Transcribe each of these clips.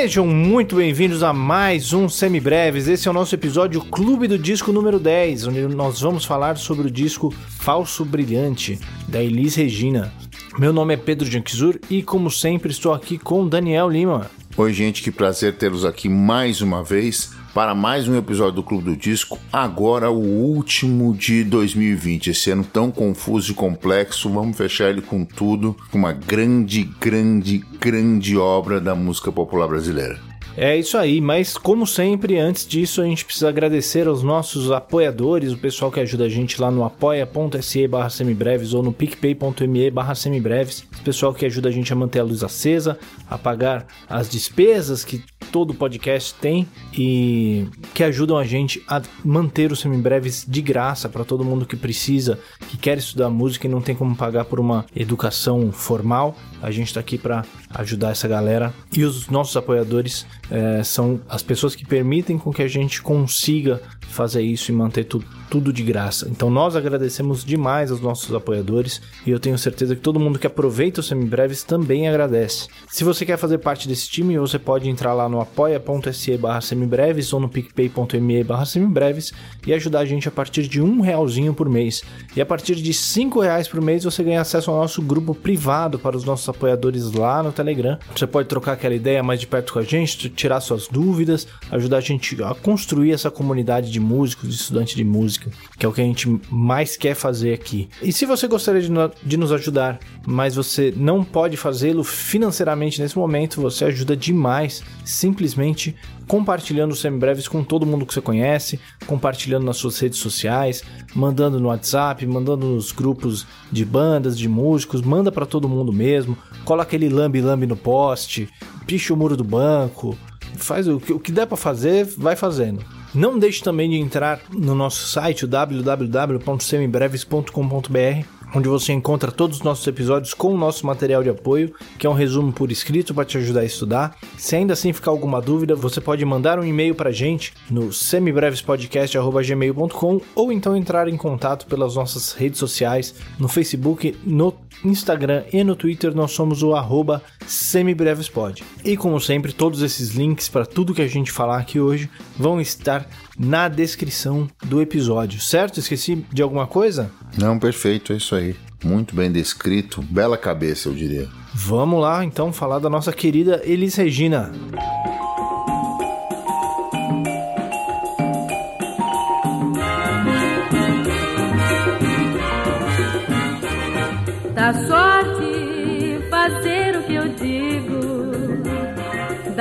Sejam muito bem-vindos a mais um Semibreves. Esse é o nosso episódio Clube do Disco número 10, onde nós vamos falar sobre o disco Falso Brilhante, da Elis Regina. Meu nome é Pedro Janquizur e, como sempre, estou aqui com Daniel Lima. Oi, gente, que prazer tê-los aqui mais uma vez para mais um episódio do Clube do Disco, agora o último de 2020. Esse ano tão confuso e complexo, vamos fechar ele com tudo, com uma grande, grande, grande obra da música popular brasileira. É isso aí, mas como sempre, antes disso, a gente precisa agradecer aos nossos apoiadores, o pessoal que ajuda a gente lá no apoia.se barra semibreves ou no picpay.me barra semibreves, o pessoal que ajuda a gente a manter a luz acesa, a pagar as despesas que todo podcast tem e que ajudam a gente a manter os semibreves de graça para todo mundo que precisa, que quer estudar música e não tem como pagar por uma educação formal. A gente está aqui para ajudar essa galera e os nossos apoiadores é, são as pessoas que permitem com que a gente consiga fazer isso e manter tudo, de graça. Então nós agradecemos demais aos nossos apoiadores e eu tenho certeza que todo mundo que aproveita os semibreves também agradece. Se você quer fazer parte desse time, você pode entrar lá no apoia.se barra semibreves ou no picpay.me barra semibreves e ajudar a gente a partir de um realzinho por mês. E a partir de cinco reais por mês você ganha acesso ao nosso grupo privado para os nossos apoiadores lá no Telegram. Você pode trocar aquela ideia mais de perto com a gente, tirar suas dúvidas, ajudar a gente a construir essa comunidade de músicos, de estudantes de música, que é o que a gente mais quer fazer aqui. E se você gostaria de, no, de nos ajudar, mas você não pode fazê-lo financeiramente nesse momento, você ajuda demais simplesmente compartilhando os semibreves com todo mundo que você conhece, compartilhando nas suas redes sociais, mandando no WhatsApp, mandando nos grupos de bandas, de músicos, manda para todo mundo mesmo, cola aquele lambe-lambe no poste, picha o muro do banco, faz o que, o que der para fazer, vai fazendo. Não deixe também de entrar no nosso site www.semibreves.com.br onde você encontra todos os nossos episódios com o nosso material de apoio, que é um resumo por escrito para te ajudar a estudar. Se ainda assim ficar alguma dúvida, você pode mandar um e-mail para a gente no semibrevespodcast.gmail.com ou então entrar em contato pelas nossas redes sociais, no Facebook, no Instagram e no Twitter nós somos o arroba semibrevespod. E como sempre, todos esses links para tudo que a gente falar aqui hoje vão estar na descrição do episódio, certo? Esqueci de alguma coisa? Não, perfeito, é isso aí. Muito bem descrito, bela cabeça, eu diria. Vamos lá então falar da nossa querida Elis Regina. Da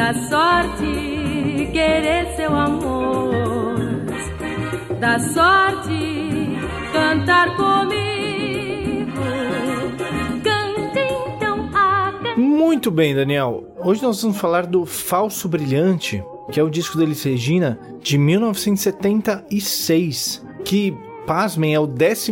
da sorte querer seu amor, da sorte cantar comigo. Cante então a. Muito bem, Daniel. Hoje nós vamos falar do Falso Brilhante, que é o disco da Elis Regina de 1976, que pasmem, é o 14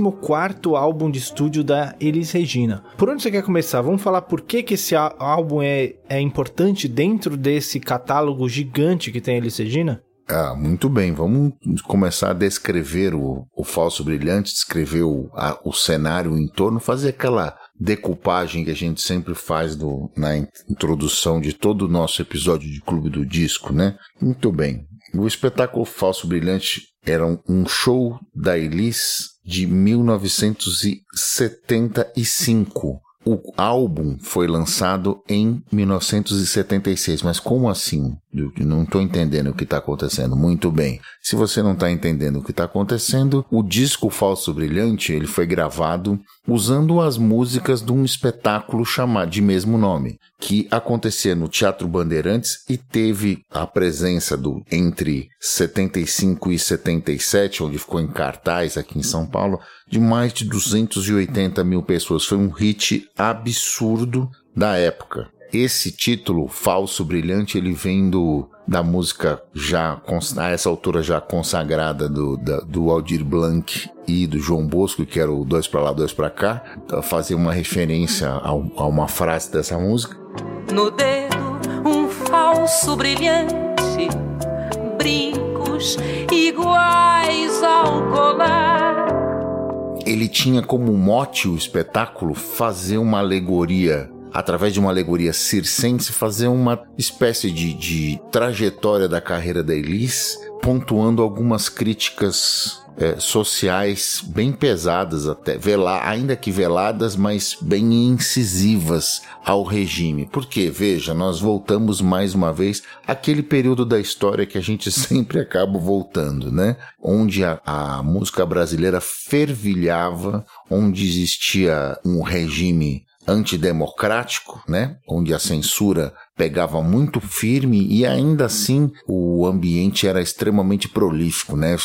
álbum de estúdio da Elis Regina. Por onde você quer começar? Vamos falar por que, que esse álbum é, é importante dentro desse catálogo gigante que tem a Elis Regina? Ah, muito bem. Vamos começar a descrever o, o falso brilhante, descrever o, a, o cenário em torno, fazer aquela decupagem que a gente sempre faz do, na introdução de todo o nosso episódio de Clube do Disco, né? Muito bem. O espetáculo Falso Brilhante era um show da Elis de 1975. O álbum foi lançado em 1976, mas como assim? Eu não estou entendendo o que está acontecendo. Muito bem. Se você não está entendendo o que está acontecendo, o disco Falso Brilhante ele foi gravado usando as músicas de um espetáculo chamado de mesmo nome, que acontecia no Teatro Bandeirantes e teve a presença do entre 75 e 77, onde ficou em cartaz aqui em São Paulo, de mais de 280 mil pessoas. Foi um hit absurdo da época. Esse título, Falso Brilhante, ele vem do, da música já, a essa altura já consagrada do, da, do Aldir Blanc e do João Bosco, que era o Dois Pra Lá, Dois Pra Cá, fazer uma referência a, a uma frase dessa música. No dedo, um falso brilhante, brincos iguais ao colar. Ele tinha como mote o espetáculo fazer uma alegoria através de uma alegoria circense, fazer uma espécie de, de trajetória da carreira da Elis, pontuando algumas críticas é, sociais bem pesadas até, vela, ainda que veladas, mas bem incisivas ao regime. Porque, veja, nós voltamos mais uma vez àquele período da história que a gente sempre acaba voltando, né? Onde a, a música brasileira fervilhava, onde existia um regime antidemocrático, né? Onde a censura pegava muito firme e ainda assim o ambiente era extremamente prolífico, né?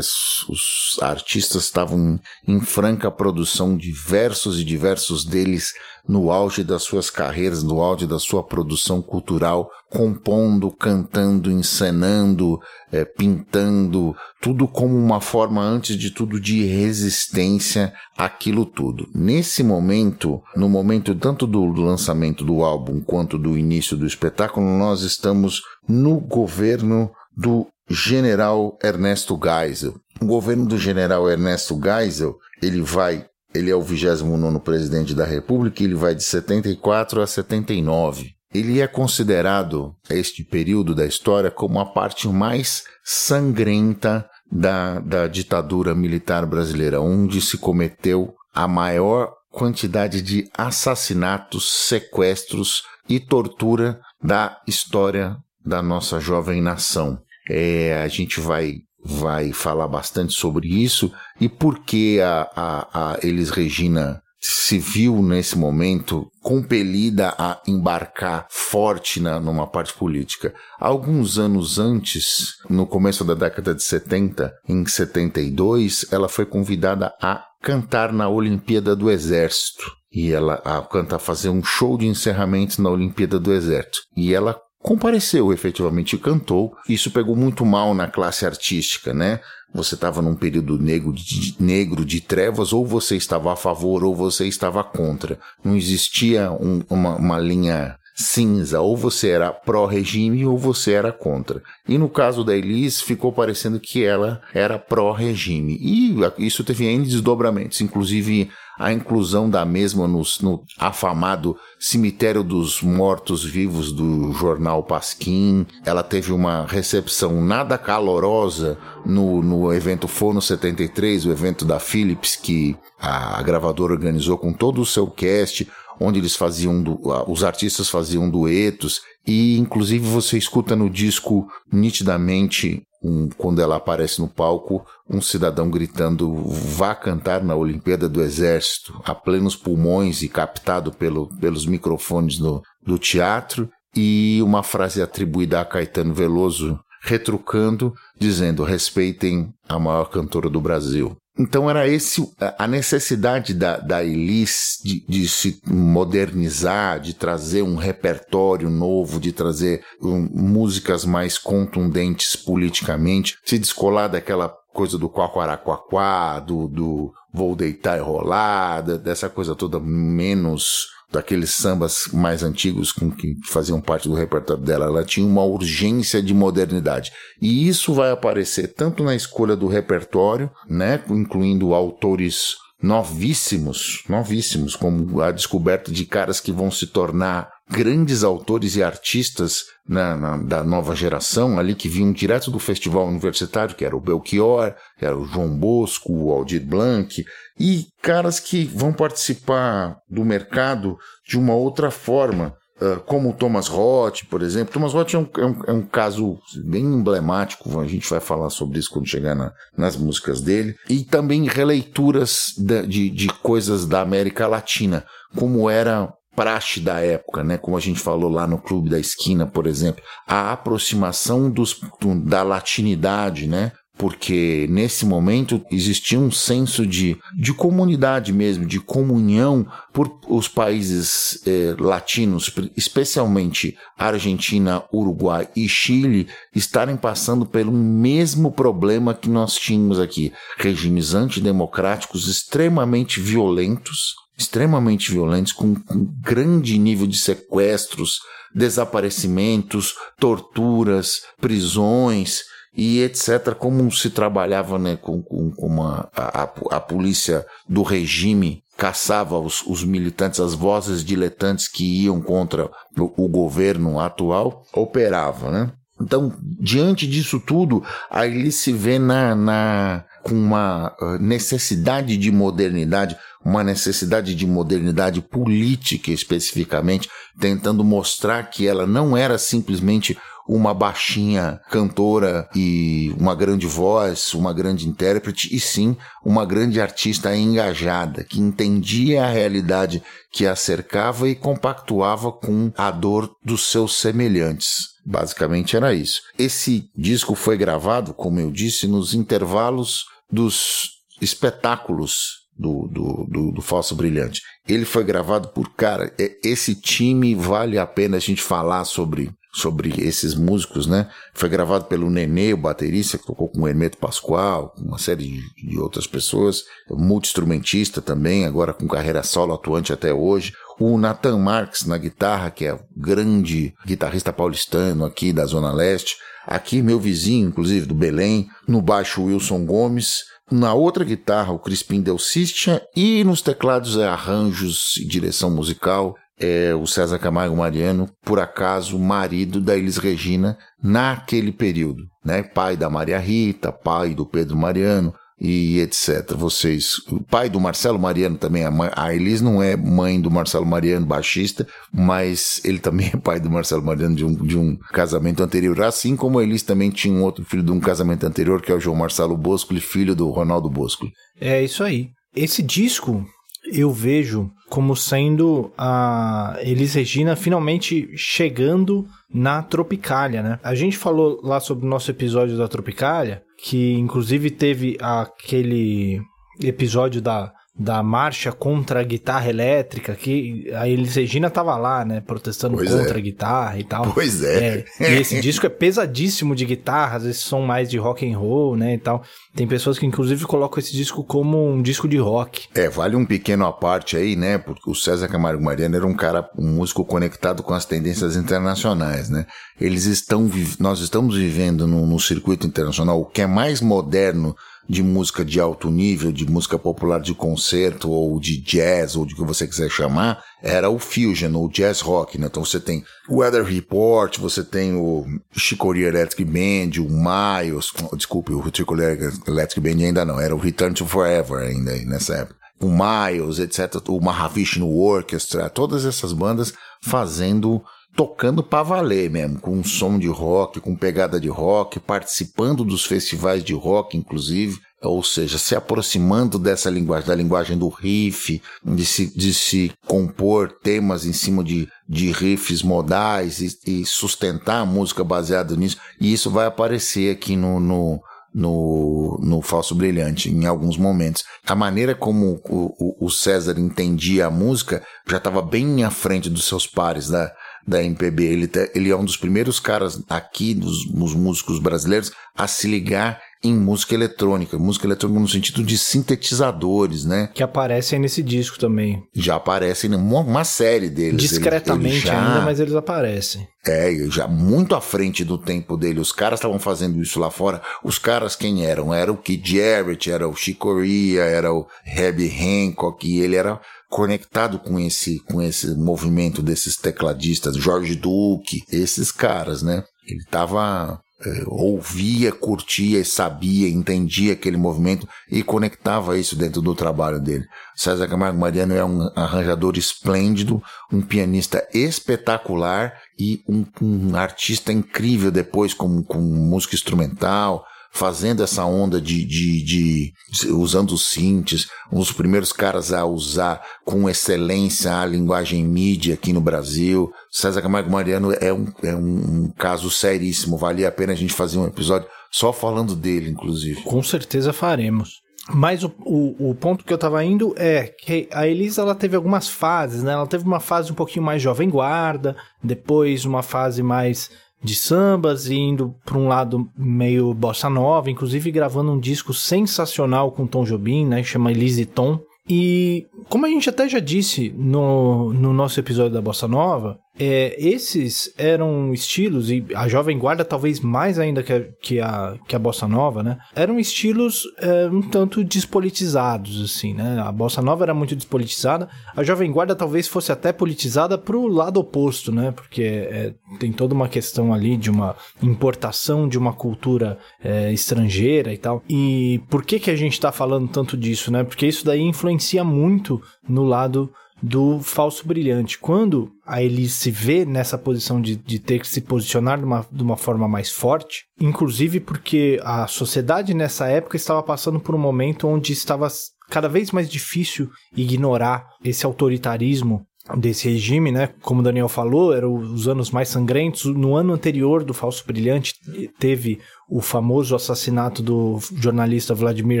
Os artistas estavam em franca produção, diversos e diversos deles no auge das suas carreiras, no auge da sua produção cultural, compondo, cantando, encenando, é, pintando, tudo como uma forma, antes de tudo, de resistência àquilo tudo. Nesse momento, no momento tanto do lançamento do álbum quanto do início do espetáculo, nós estamos no governo do general Ernesto Geisel. O governo do general Ernesto Geisel, ele vai ele é o 29 presidente da República e ele vai de 74 a 79. Ele é considerado, este período da história, como a parte mais sangrenta da, da ditadura militar brasileira, onde se cometeu a maior quantidade de assassinatos, sequestros e tortura da história da nossa jovem nação. É, a gente vai, vai falar bastante sobre isso e por que a, a, a Elis Regina se viu nesse momento compelida a embarcar forte na, numa parte política. Alguns anos antes, no começo da década de 70, em 72, ela foi convidada a cantar na Olimpíada do Exército. E ela a cantar, fazer um show de encerramento na Olimpíada do Exército. E ela compareceu efetivamente cantou. Isso pegou muito mal na classe artística, né? Você estava num período negro de, negro de trevas, ou você estava a favor ou você estava contra. Não existia um, uma, uma linha cinza, ou você era pró-regime ou você era contra. E no caso da Elis, ficou parecendo que ela era pró-regime. E isso teve N desdobramentos, inclusive a inclusão da mesma no, no afamado Cemitério dos Mortos-Vivos do jornal Pasquim. Ela teve uma recepção nada calorosa no, no evento Fono 73, o evento da Philips, que a gravadora organizou com todo o seu cast, onde eles faziam, os artistas faziam duetos, e inclusive você escuta no disco nitidamente um, quando ela aparece no palco, um cidadão gritando vá cantar na Olimpíada do Exército, a plenos pulmões e captado pelo, pelos microfones no, do teatro, e uma frase atribuída a Caetano Veloso, retrucando, dizendo respeitem a maior cantora do Brasil. Então era esse a necessidade da, da Elis de, de se modernizar, de trazer um repertório novo, de trazer um, músicas mais contundentes politicamente, se descolar daquela coisa do quaquaraquaquá, do, do vou deitar e rolar, dessa coisa toda menos daqueles sambas mais antigos com que faziam parte do repertório dela. Ela tinha uma urgência de modernidade. E isso vai aparecer tanto na escolha do repertório, né, incluindo autores novíssimos, novíssimos, como a descoberta de caras que vão se tornar grandes autores e artistas na, na, da nova geração ali que vinham direto do festival universitário, que era o Belchior, era o João Bosco, o Aldir Blanc, e caras que vão participar do mercado de uma outra forma, uh, como o Thomas Roth, por exemplo. Thomas Roth é um, é, um, é um, caso bem emblemático, a gente vai falar sobre isso quando chegar na, nas músicas dele, e também releituras de, de, de coisas da América Latina, como era praxe da época, né? Como a gente falou lá no Clube da Esquina, por exemplo, a aproximação dos, da latinidade, né? porque nesse momento existia um senso de, de comunidade mesmo, de comunhão por os países eh, latinos, especialmente Argentina, Uruguai e Chile, estarem passando pelo mesmo problema que nós tínhamos aqui. Regimes antidemocráticos extremamente violentos, extremamente violentos, com, com grande nível de sequestros, desaparecimentos, torturas, prisões e etc., como se trabalhava né, com, com, com a, a, a polícia do regime caçava os, os militantes, as vozes diletantes que iam contra o, o governo atual, operava, né? Então, diante disso tudo, aí ele se vê na, na, com uma ah, necessidade de modernidade, uma necessidade de modernidade política especificamente, tentando mostrar que ela não era simplesmente uma baixinha cantora e uma grande voz, uma grande intérprete, e sim uma grande artista engajada, que entendia a realidade que a cercava e compactuava com a dor dos seus semelhantes. Basicamente era isso. Esse disco foi gravado, como eu disse, nos intervalos dos espetáculos do, do, do, do, Falso Brilhante. Ele foi gravado por, cara, esse time vale a pena a gente falar sobre sobre esses músicos, né? Foi gravado pelo Nenê, o baterista, que tocou com o Hermeto Pascoal, com uma série de, de outras pessoas, multi-instrumentista também, agora com carreira solo atuante até hoje. O Nathan Marks na guitarra, que é grande guitarrista paulistano aqui da Zona Leste. Aqui, meu vizinho, inclusive, do Belém. No baixo, Wilson Gomes. Na outra guitarra, o Crispim Del Sistia. E nos teclados, é arranjos e direção musical, é o César Camargo Mariano, por acaso marido da Elis Regina naquele período, né? Pai da Maria Rita, pai do Pedro Mariano e etc. Vocês, o pai do Marcelo Mariano também, a, mãe, a Elis não é mãe do Marcelo Mariano, baixista, mas ele também é pai do Marcelo Mariano de um, de um casamento anterior, assim como a Elis também tinha um outro filho de um casamento anterior, que é o João Marcelo Bosco, filho do Ronaldo Bosco. É isso aí. Esse disco eu vejo como sendo a Elis Regina finalmente chegando na Tropicália, né? A gente falou lá sobre o nosso episódio da Tropicália, que inclusive teve aquele episódio da da marcha contra a guitarra elétrica, que a Elis Regina tava lá, né, protestando pois contra é. a guitarra e tal. Pois é. é. E esse disco é pesadíssimo de guitarras, esses são mais de rock and roll, né, e tal. Tem pessoas que inclusive colocam esse disco como um disco de rock. É, vale um pequeno à parte aí, né, porque o César Camargo Mariano era um cara, um músico conectado com as tendências internacionais, né. Eles estão, nós estamos vivendo no, no circuito internacional o que é mais moderno de música de alto nível, de música popular de concerto, ou de jazz, ou de que você quiser chamar, era o fusion, ou jazz rock, né? Então você tem o Weather Report, você tem o Chicoria Electric Band, o Miles, desculpe, o Chicoria Electric Band ainda não, era o Return to Forever ainda nessa época. O Miles, etc., o Mahavishnu Orchestra, todas essas bandas fazendo tocando pra valer mesmo, com som de rock, com pegada de rock, participando dos festivais de rock, inclusive, ou seja, se aproximando dessa linguagem, da linguagem do riff, de se, de se compor temas em cima de, de riffs modais e, e sustentar a música baseada nisso, e isso vai aparecer aqui no, no no, no Falso Brilhante, em alguns momentos. A maneira como o, o, o César entendia a música já estava bem à frente dos seus pares da, da MPB. Ele, ele é um dos primeiros caras aqui, dos, dos músicos brasileiros, a se ligar em música eletrônica. Música eletrônica no sentido de sintetizadores, né? Que aparecem nesse disco também. Já aparecem uma, uma série deles. Discretamente já, ainda, mas eles aparecem. É, já muito à frente do tempo dele. Os caras estavam fazendo isso lá fora. Os caras quem eram? Era o Keith Jarrett, era o Chick Corea, era o Herbie Hancock, e ele era conectado com esse, com esse movimento desses tecladistas, Jorge Duque, esses caras, né? Ele tava é, ouvia, curtia, sabia, entendia aquele movimento e conectava isso dentro do trabalho dele. César Camargo Mariano é um arranjador esplêndido, um pianista espetacular e um, um artista incrível depois com, com música instrumental, fazendo essa onda de, de, de, de, usando os synths, um dos primeiros caras a usar com excelência a linguagem mídia aqui no Brasil. César Camargo Mariano é um, é um caso seríssimo, valia a pena a gente fazer um episódio só falando dele, inclusive. Com certeza faremos. Mas o, o, o, ponto que eu tava indo é que a Elisa ela teve algumas fases, né? Ela teve uma fase um pouquinho mais jovem guarda, depois uma fase mais de sambas e indo para um lado meio bossa nova, inclusive gravando um disco sensacional com Tom Jobim, né, chama Elise Tom. E como a gente até já disse no, no nosso episódio da Bossa Nova, é, esses eram estilos, e a Jovem Guarda talvez mais ainda que a, que a, que a Bossa Nova, né? Eram estilos é, um tanto despolitizados, assim, né? A Bossa Nova era muito despolitizada, a Jovem Guarda talvez fosse até politizada pro lado oposto, né? Porque é, tem toda uma questão ali de uma importação de uma cultura é, estrangeira e tal. E por que que a gente tá falando tanto disso, né? Porque isso daí influencia muito no lado do falso brilhante. Quando a Elise se vê nessa posição de, de ter que se posicionar de uma, de uma forma mais forte, inclusive porque a sociedade nessa época estava passando por um momento onde estava cada vez mais difícil ignorar esse autoritarismo desse regime, né? Como o Daniel falou, eram os anos mais sangrentos. No ano anterior do Falso Brilhante, teve o famoso assassinato do jornalista Vladimir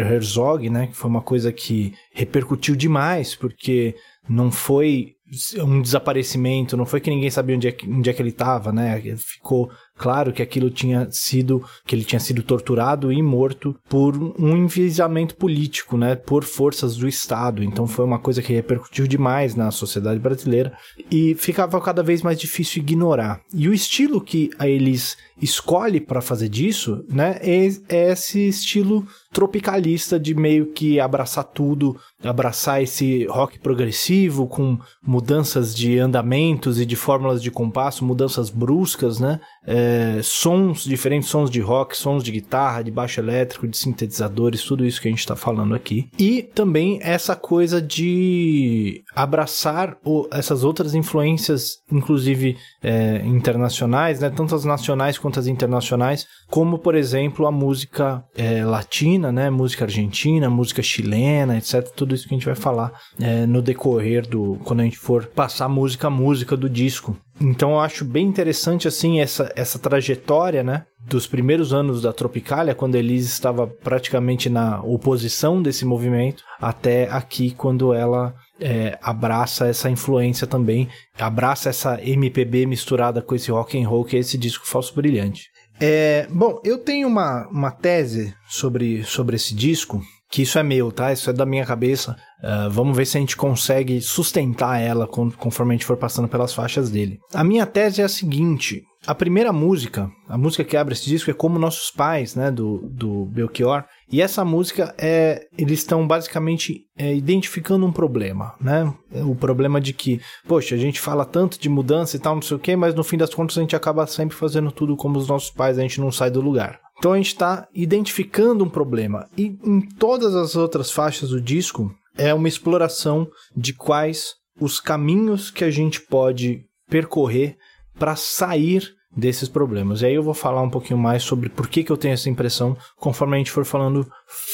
Herzog, né? Que foi uma coisa que repercutiu demais, porque não foi um desaparecimento, não foi que ninguém sabia onde é que, onde é que ele estava, né? Ficou claro que aquilo tinha sido, que ele tinha sido torturado e morto por um enviesamento político, né? Por forças do Estado. Então foi uma coisa que repercutiu demais na sociedade brasileira e ficava cada vez mais difícil ignorar. E o estilo que a Elis escolhe para fazer disso, né? É, é esse estilo tropicalista de meio que abraçar tudo, abraçar esse rock progressivo com mudanças de andamentos e de fórmulas de compasso, mudanças bruscas, né? É, sons, diferentes sons de rock, sons de guitarra, de baixo elétrico, de sintetizadores, tudo isso que a gente está falando aqui. E também essa coisa de abraçar o, essas outras influências, inclusive é, internacionais, né? Tanto as nacionais quanto as internacionais, como por exemplo a música é, latina, né? Música argentina, música chilena, etc. Tudo isso que a gente vai falar é, no decorrer do quando a gente for passar música a música do disco. Então eu acho bem interessante assim essa, essa trajetória, né? Dos primeiros anos da Tropicália, quando Elise estava praticamente na oposição desse movimento, até aqui quando ela é, abraça essa influência também, abraça essa MPB misturada com esse rock and roll que é esse disco falso brilhante. É, bom, eu tenho uma, uma tese sobre, sobre esse disco que isso é meu, tá? Isso é da minha cabeça. Uh, vamos ver se a gente consegue sustentar ela conforme a gente for passando pelas faixas dele. A minha tese é a seguinte: a primeira música, a música que abre esse disco é Como Nossos Pais, né? Do, do Belchior. E essa música é. Eles estão basicamente é, identificando um problema, né? O problema de que, poxa, a gente fala tanto de mudança e tal, não sei o quê, mas no fim das contas a gente acaba sempre fazendo tudo como os nossos pais, a gente não sai do lugar. Então a gente está identificando um problema. E em todas as outras faixas do disco é uma exploração de quais os caminhos que a gente pode percorrer para sair desses problemas. E aí eu vou falar um pouquinho mais sobre por que, que eu tenho essa impressão conforme a gente for falando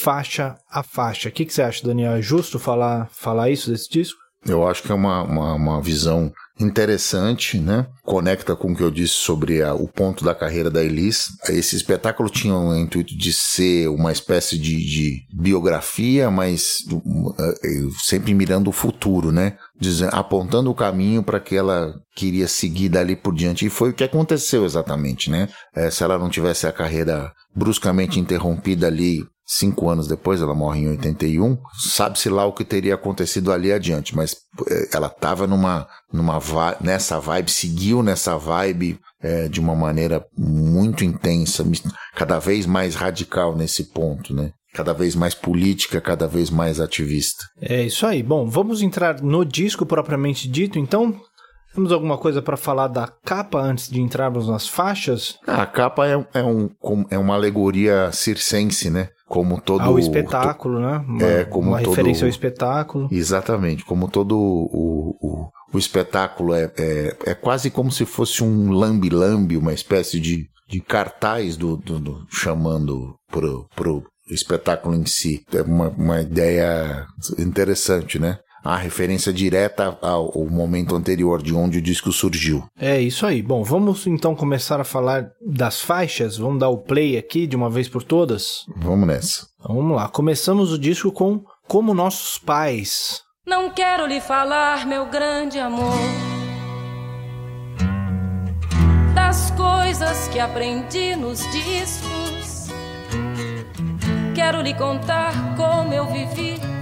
faixa a faixa. O que, que você acha, Daniel? É justo falar, falar isso desse disco? Eu acho que é uma, uma, uma visão interessante, né? Conecta com o que eu disse sobre a, o ponto da carreira da Elis. Esse espetáculo tinha o intuito de ser uma espécie de, de biografia, mas uh, sempre mirando o futuro, né? Dizendo, apontando o caminho para que ela queria seguir dali por diante. E foi o que aconteceu exatamente, né? É, se ela não tivesse a carreira bruscamente interrompida ali cinco anos depois, ela morre em 81, sabe-se lá o que teria acontecido ali adiante, mas eh, ela estava numa, numa nessa vibe, seguiu nessa vibe é, de uma maneira muito intensa, cada vez mais radical nesse ponto, né? Cada vez mais política, cada vez mais ativista. É isso aí. Bom, vamos entrar no disco propriamente dito, então. Temos alguma coisa para falar da capa antes de entrarmos nas faixas? Ah, a capa é, é, um, é uma alegoria circense, né? como todo ao espetáculo, né? Uma, é como uma todo, referência ao espetáculo. Exatamente, como todo o, o, o espetáculo é, é, é quase como se fosse um lambi-lambi, uma espécie de, de cartaz do, do, do chamando pro, pro espetáculo em si. É uma, uma ideia interessante, né? A referência direta ao, ao, momento anterior, de onde o disco surgiu. É isso aí. Bom, vamos então começar a falar das faixas. Vamos dar o play aqui de uma vez por todas? Vamos nessa. Então, vamos lá. Começamos o disco com Como Nossos Pais. Não quero lhe falar, meu grande amor, das coisas que aprendi nos discos. Quero lhe contar como eu vivi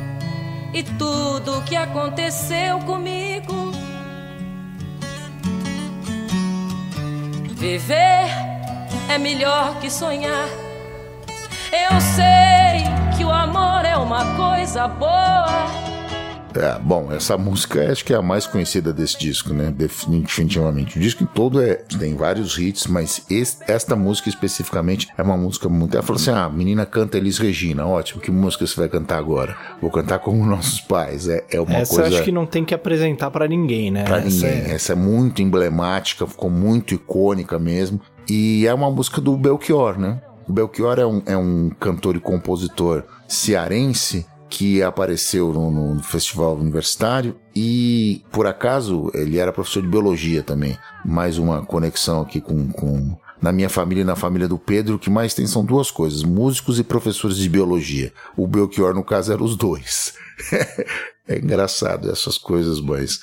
e tudo que aconteceu comigo. Viver é melhor que sonhar. Eu sei que o amor é uma coisa boa. É, bom, essa música acho que é a mais conhecida desse disco, né? Definitivamente. O disco todo é, tem vários hits, mas esse, esta música especificamente é uma música muito. Ela falou assim: ah, menina canta Elis Regina, ótimo, que música você vai cantar agora? Vou cantar como nossos pais. É, é uma essa coisa. Essa acho que não tem que apresentar para ninguém, né? Pra ninguém. Essa é... essa é muito emblemática, ficou muito icônica mesmo. E é uma música do Belchior, né? O Belchior é um, é um cantor e compositor cearense que apareceu no, no, festival universitário e, por acaso, ele era professor de biologia também. Mais uma conexão aqui com, com na minha família e na família do Pedro, o que mais tem são duas coisas: músicos e professores de biologia. O Belchior, no caso, eram os dois. É engraçado essas coisas, mas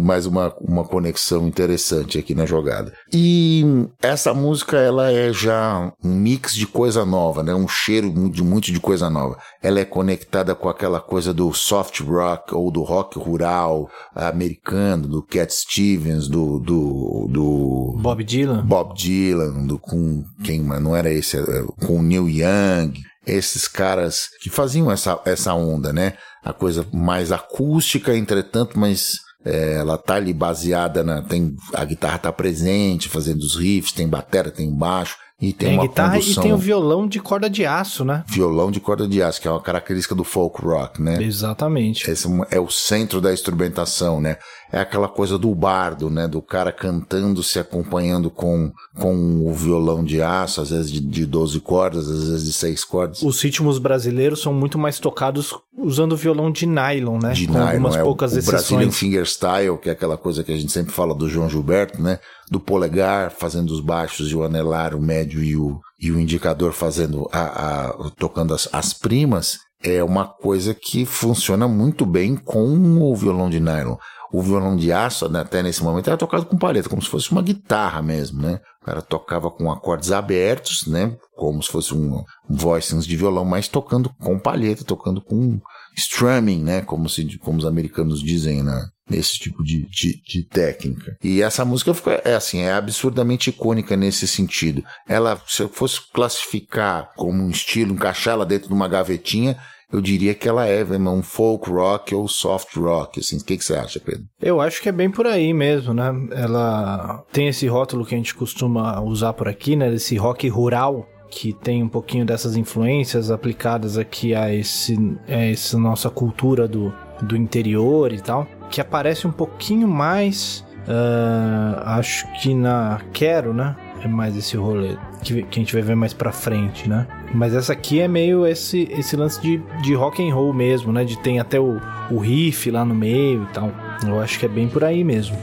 mais uma, uma conexão interessante aqui na jogada. E essa música, ela é já um mix de coisa nova, né? Um cheiro de muito de coisa nova. Ela é conectada com aquela coisa do soft rock ou do rock rural americano, do Cat Stevens, do, do, do Bob Dylan. Bob Dylan, do com quem, mas não era esse, é, com Neil Young esses caras que faziam essa, essa onda, né? A coisa mais acústica, entretanto, mas é, ela tá ali baseada na. Tem, a guitarra tá presente, fazendo os riffs, tem bateria, tem baixo. E tem, tem uma guitarra condução, e tem o violão de corda de aço, né? Violão de corda de aço, que é uma característica do folk rock, né? Exatamente. Esse é o centro da instrumentação, né? É aquela coisa do bardo, né? Do cara cantando, se acompanhando com, com o violão de aço, às vezes de, de 12 cordas, às vezes de 6 cordas. Os ritmos brasileiros são muito mais tocados usando violão de nylon, né? De com nylon, algumas é poucas o, exceções. O Brazilian Fingerstyle, que é aquela coisa que a gente sempre fala do João Gilberto, né? do polegar fazendo os baixos e o anelar, o médio e o, e o indicador fazendo a, a tocando as, as primas, é uma coisa que funciona muito bem com o violão de nylon. O violão de aço, né, até nesse momento, era tocado com palheta, como se fosse uma guitarra mesmo, né? O cara tocava com acordes abertos, né? Como se fosse um, voicings de violão, mas tocando com palheta, tocando com strumming, né? Como, se, como os americanos dizem na, nesse tipo de, de, de, técnica. E essa música fica, é assim, é absurdamente icônica nesse sentido. Ela, se eu fosse classificar como um estilo, encaixar ela dentro de uma gavetinha, eu diria que ela é um folk rock ou soft rock, assim. O que, que você acha, Pedro? Eu acho que é bem por aí mesmo, né? Ela tem esse rótulo que a gente costuma usar por aqui, né? Esse rock rural, que tem um pouquinho dessas influências aplicadas aqui a esse a essa nossa cultura do, do interior e tal que aparece um pouquinho mais. Uh, acho que na Quero, né? É mais esse rolê que, que, a gente vai ver mais pra frente, né? Mas essa aqui é meio esse, esse lance de, de rock and roll mesmo, né? De tem até o, o riff lá no meio e tal. Eu acho que é bem por aí mesmo.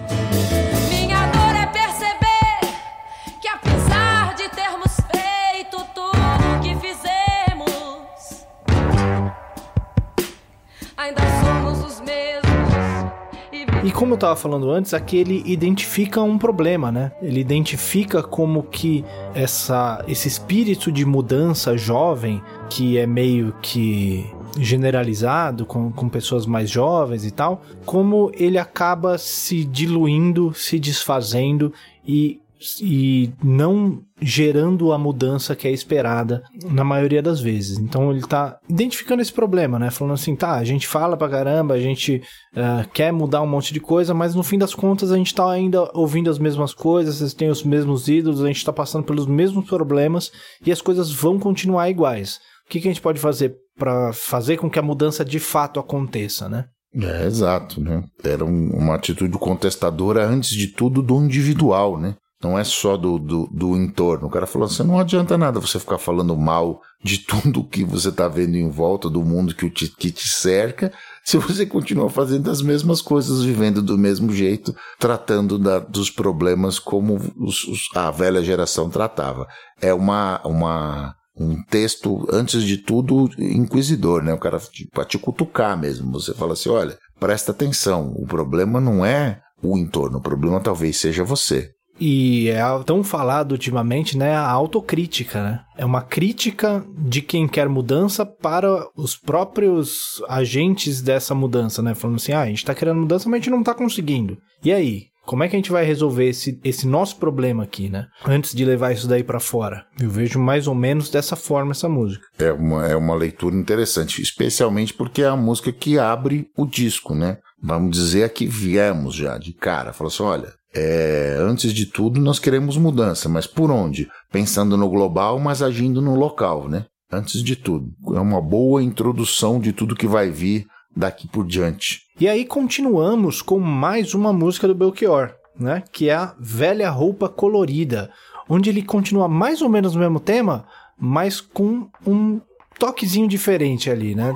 E como eu estava falando antes, aqui ele identifica um problema, né? Ele identifica como que essa, esse espírito de mudança jovem, que é meio que generalizado com, com pessoas mais jovens e tal, como ele acaba se diluindo, se desfazendo e e não gerando a mudança que é esperada na maioria das vezes. Então ele tá identificando esse problema, né? Falando assim, tá, a gente fala pra caramba, a gente uh, quer mudar um monte de coisa, mas no fim das contas a gente tá ainda ouvindo as mesmas coisas, têm os mesmos ídolos, a gente tá passando pelos mesmos problemas e as coisas vão continuar iguais. O que, que a gente pode fazer para fazer com que a mudança de fato aconteça, né? É, exato, né? Era um, uma atitude contestadora, antes de tudo, do individual, né? Não é só do, do, do, entorno. O cara falou assim: não adianta nada você ficar falando mal de tudo que você está vendo em volta, do mundo que te, que te cerca, se você continua fazendo as mesmas coisas, vivendo do mesmo jeito, tratando da, dos problemas como os, os, a velha geração tratava. É uma, uma, um texto, antes de tudo, inquisidor, né? O cara para te cutucar mesmo. Você fala assim: olha, presta atenção, o problema não é o entorno, o problema talvez seja você. E é tão falado ultimamente, né, a autocrítica, né? É uma crítica de quem quer mudança para os próprios agentes dessa mudança, né? Falando assim, ah, a gente tá querendo mudança, mas a gente não tá conseguindo. E aí? Como é que a gente vai resolver esse, esse nosso problema aqui, né? Antes de levar isso daí para fora. Eu vejo mais ou menos dessa forma essa música. É uma, é uma leitura interessante, especialmente porque é a música que abre o disco, né? Vamos dizer que viemos já de cara. Falou assim: olha, é, antes de tudo nós queremos mudança, mas por onde? Pensando no global, mas agindo no local, né? Antes de tudo. É uma boa introdução de tudo que vai vir daqui por diante. E aí continuamos com mais uma música do Belchior, né? Que é a Velha Roupa Colorida, onde ele continua mais ou menos o mesmo tema, mas com um toquezinho diferente ali, né?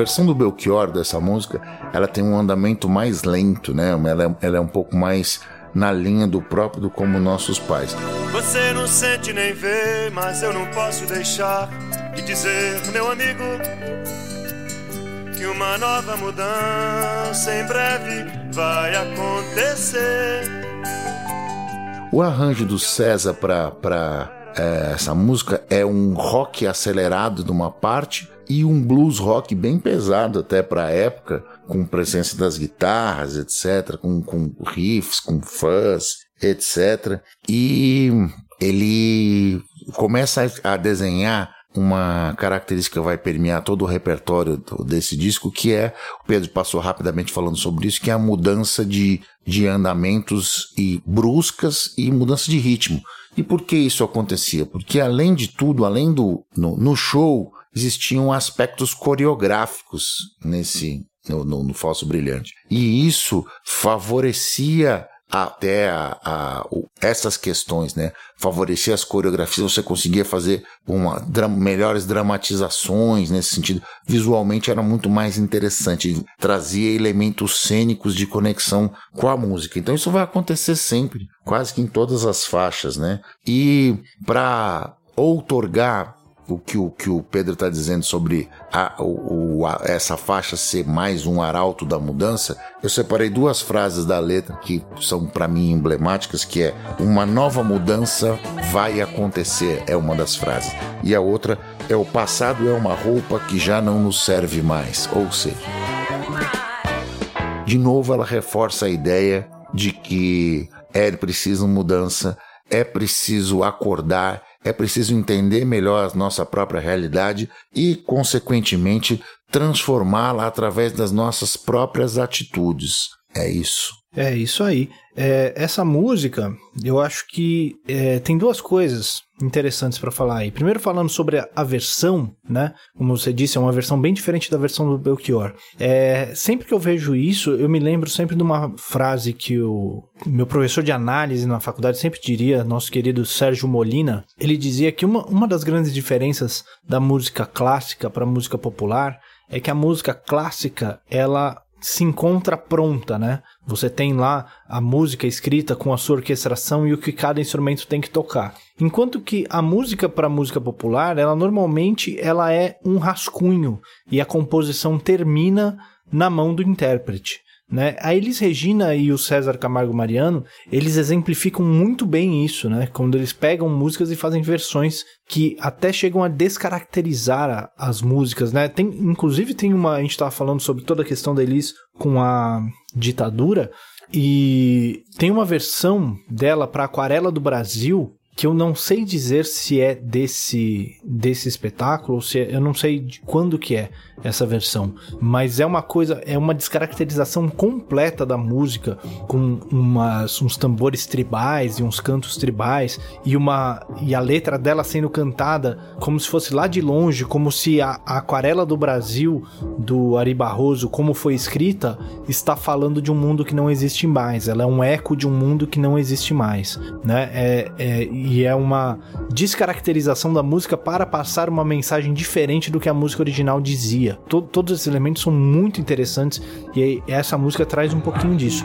Versão do Belchior dessa música, ela tem um andamento mais lento, né? Ela é, ela é um pouco mais na linha do próprio do como nossos pais. Você não sente nem vê, mas eu não posso deixar de dizer, meu amigo, que uma nova mudança em breve vai acontecer. O arranjo do César para é, essa música é um rock acelerado de uma parte e um blues rock bem pesado até para a época, com presença das guitarras, etc., com, com riffs, com fuzz, etc. E ele começa a desenhar uma característica que vai permear todo o repertório desse disco, que é, o Pedro passou rapidamente falando sobre isso, que é a mudança de, de andamentos e bruscas e mudança de ritmo. E por que isso acontecia? Porque além de tudo, além do no, no show, existiam aspectos coreográficos nesse no, no, no falso brilhante. E isso favorecia até a, a, essas questões, né? Favorecia as coreografias, você conseguia fazer uma, dra melhores dramatizações nesse sentido. Visualmente era muito mais interessante, trazia elementos cênicos de conexão com a música. Então isso vai acontecer sempre, quase que em todas as faixas, né? E para outorgar o que o, que o Pedro está dizendo sobre a, o, a, essa faixa ser mais um arauto da mudança, eu separei duas frases da letra que são para mim emblemáticas, que é uma nova mudança vai acontecer, é uma das frases. E a outra é o passado é uma roupa que já não nos serve mais, ou seja, de novo ela reforça a ideia de que é preciso mudança, é preciso acordar, é preciso entender melhor a nossa própria realidade e, consequentemente, transformá-la através das nossas próprias atitudes. É isso. É isso aí. É, essa música, eu acho que é, tem duas coisas interessantes para falar aí. Primeiro falando sobre a versão, né? Como você disse, é uma versão bem diferente da versão do Belchior. É, sempre que eu vejo isso, eu me lembro sempre de uma frase que o meu professor de análise na faculdade sempre diria, nosso querido Sérgio Molina. Ele dizia que uma, uma das grandes diferenças da música clássica para a música popular é que a música clássica, ela se encontra pronta, né? Você tem lá a música escrita com a sua orquestração e o que cada instrumento tem que tocar. Enquanto que a música para música popular, ela normalmente ela é um rascunho e a composição termina na mão do intérprete. Né? A Elis Regina e o César Camargo Mariano, eles exemplificam muito bem isso, né? Quando eles pegam músicas e fazem versões que até chegam a descaracterizar as músicas, né? Tem, inclusive tem uma, a gente estava falando sobre toda a questão da Elis com a ditadura e tem uma versão dela para Aquarela do Brasil que eu não sei dizer se é desse desse espetáculo ou se é, eu não sei de quando que é essa versão, mas é uma coisa, é uma descaracterização completa da música com umas, uns tambores tribais e uns cantos tribais e uma e a letra dela sendo cantada como se fosse lá de longe, como se a, a aquarela do Brasil do Ari Barroso, como foi escrita, está falando de um mundo que não existe mais. Ela é um eco de um mundo que não existe mais, né? É, é, e é uma descaracterização da música para passar uma mensagem diferente do que a música original dizia. Todo, todos esses elementos são muito interessantes e essa música traz um pouquinho disso.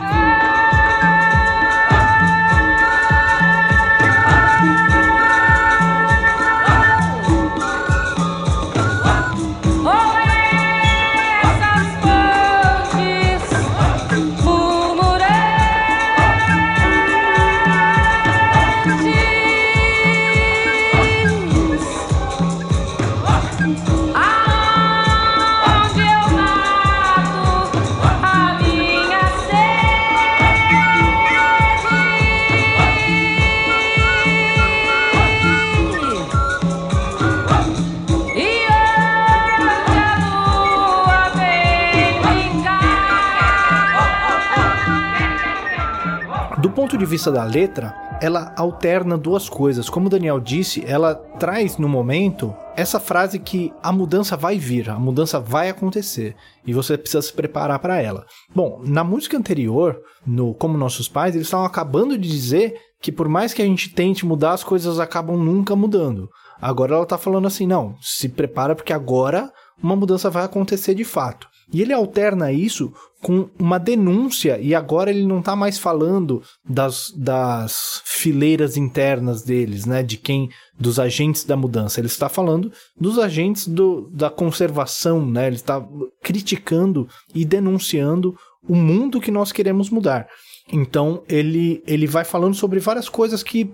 Ponto de vista da letra, ela alterna duas coisas. Como o Daniel disse, ela traz no momento essa frase que a mudança vai vir, a mudança vai acontecer e você precisa se preparar para ela. Bom, na música anterior, no Como Nossos Pais, eles estavam acabando de dizer que por mais que a gente tente mudar, as coisas acabam nunca mudando. Agora ela está falando assim: não, se prepara porque agora uma mudança vai acontecer de fato. E ele alterna isso com uma denúncia, e agora ele não está mais falando das, das fileiras internas deles, né? De quem. dos agentes da mudança. Ele está falando dos agentes do, da conservação, né? Ele está criticando e denunciando o mundo que nós queremos mudar. Então ele, ele vai falando sobre várias coisas que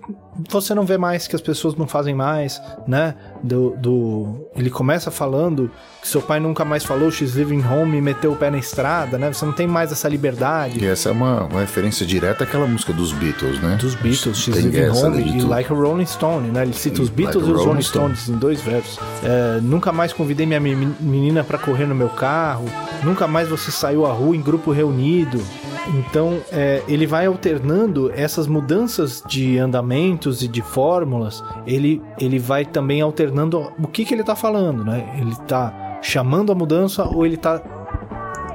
você não vê mais, que as pessoas não fazem mais, né? Do, do, ele começa falando que seu pai nunca mais falou She's living home e meteu o pé na estrada, né? Você não tem mais essa liberdade. E essa é uma, uma referência direta àquela música dos Beatles, né? Dos Beatles, She's tem living home e Like a Rolling Stone, né? Ele cita os Beatles like e os Rolling Stones Stone. em dois versos. É, nunca mais convidei minha menina para correr no meu carro. Nunca mais você saiu à rua em grupo reunido. Então, é, ele vai alternando essas mudanças de andamentos e de fórmulas. Ele, ele vai também alternando o que, que ele está falando, né? Ele está chamando a mudança ou ele está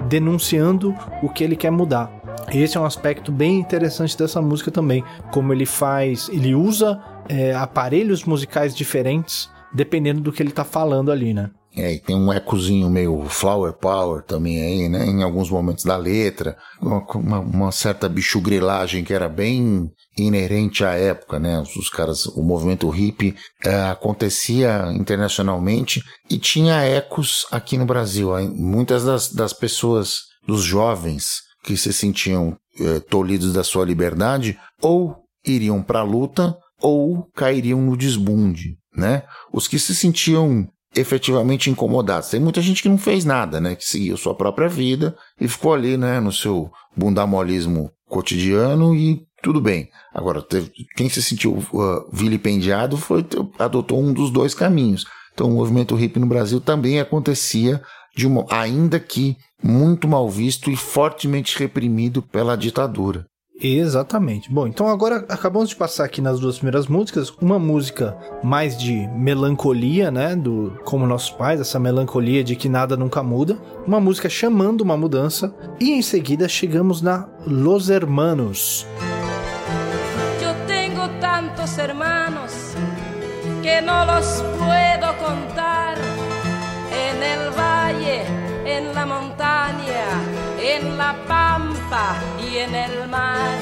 denunciando o que ele quer mudar. Esse é um aspecto bem interessante dessa música também, como ele faz, ele usa é, aparelhos musicais diferentes dependendo do que ele está falando ali, né? É, e tem um ecozinho meio flower power também aí, né? Em alguns momentos da letra. Uma, uma certa bichugrilagem que era bem inerente à época, né? Os caras, o movimento hippie é, acontecia internacionalmente e tinha ecos aqui no Brasil. Muitas das, das pessoas, dos jovens que se sentiam é, tolhidos da sua liberdade, ou iriam para a luta ou cairiam no desbunde, né? Os que se sentiam efetivamente incomodados. Tem muita gente que não fez nada, né? Que seguiu sua própria vida e ficou ali, né? No seu bundamolismo cotidiano e tudo bem. Agora, teve, quem se sentiu uh, vilipendiado foi, adotou um dos dois caminhos. Então, o movimento hippie no Brasil também acontecia de uma, ainda que muito mal visto e fortemente reprimido pela ditadura. Exatamente. Bom, então agora acabamos de passar aqui nas duas primeiras músicas uma música mais de melancolia, né, do como nossos pais, essa melancolia de que nada nunca muda, uma música chamando uma mudança e em seguida chegamos na Los Hermanos. Eu tenho tantos hermanos que não los puedo contar en el valle, en la montaña en la pampa y en el mar,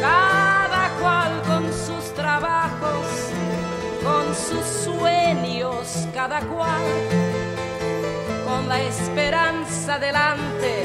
cada cual con sus trabajos, con sus sueños, cada cual con la esperança delante,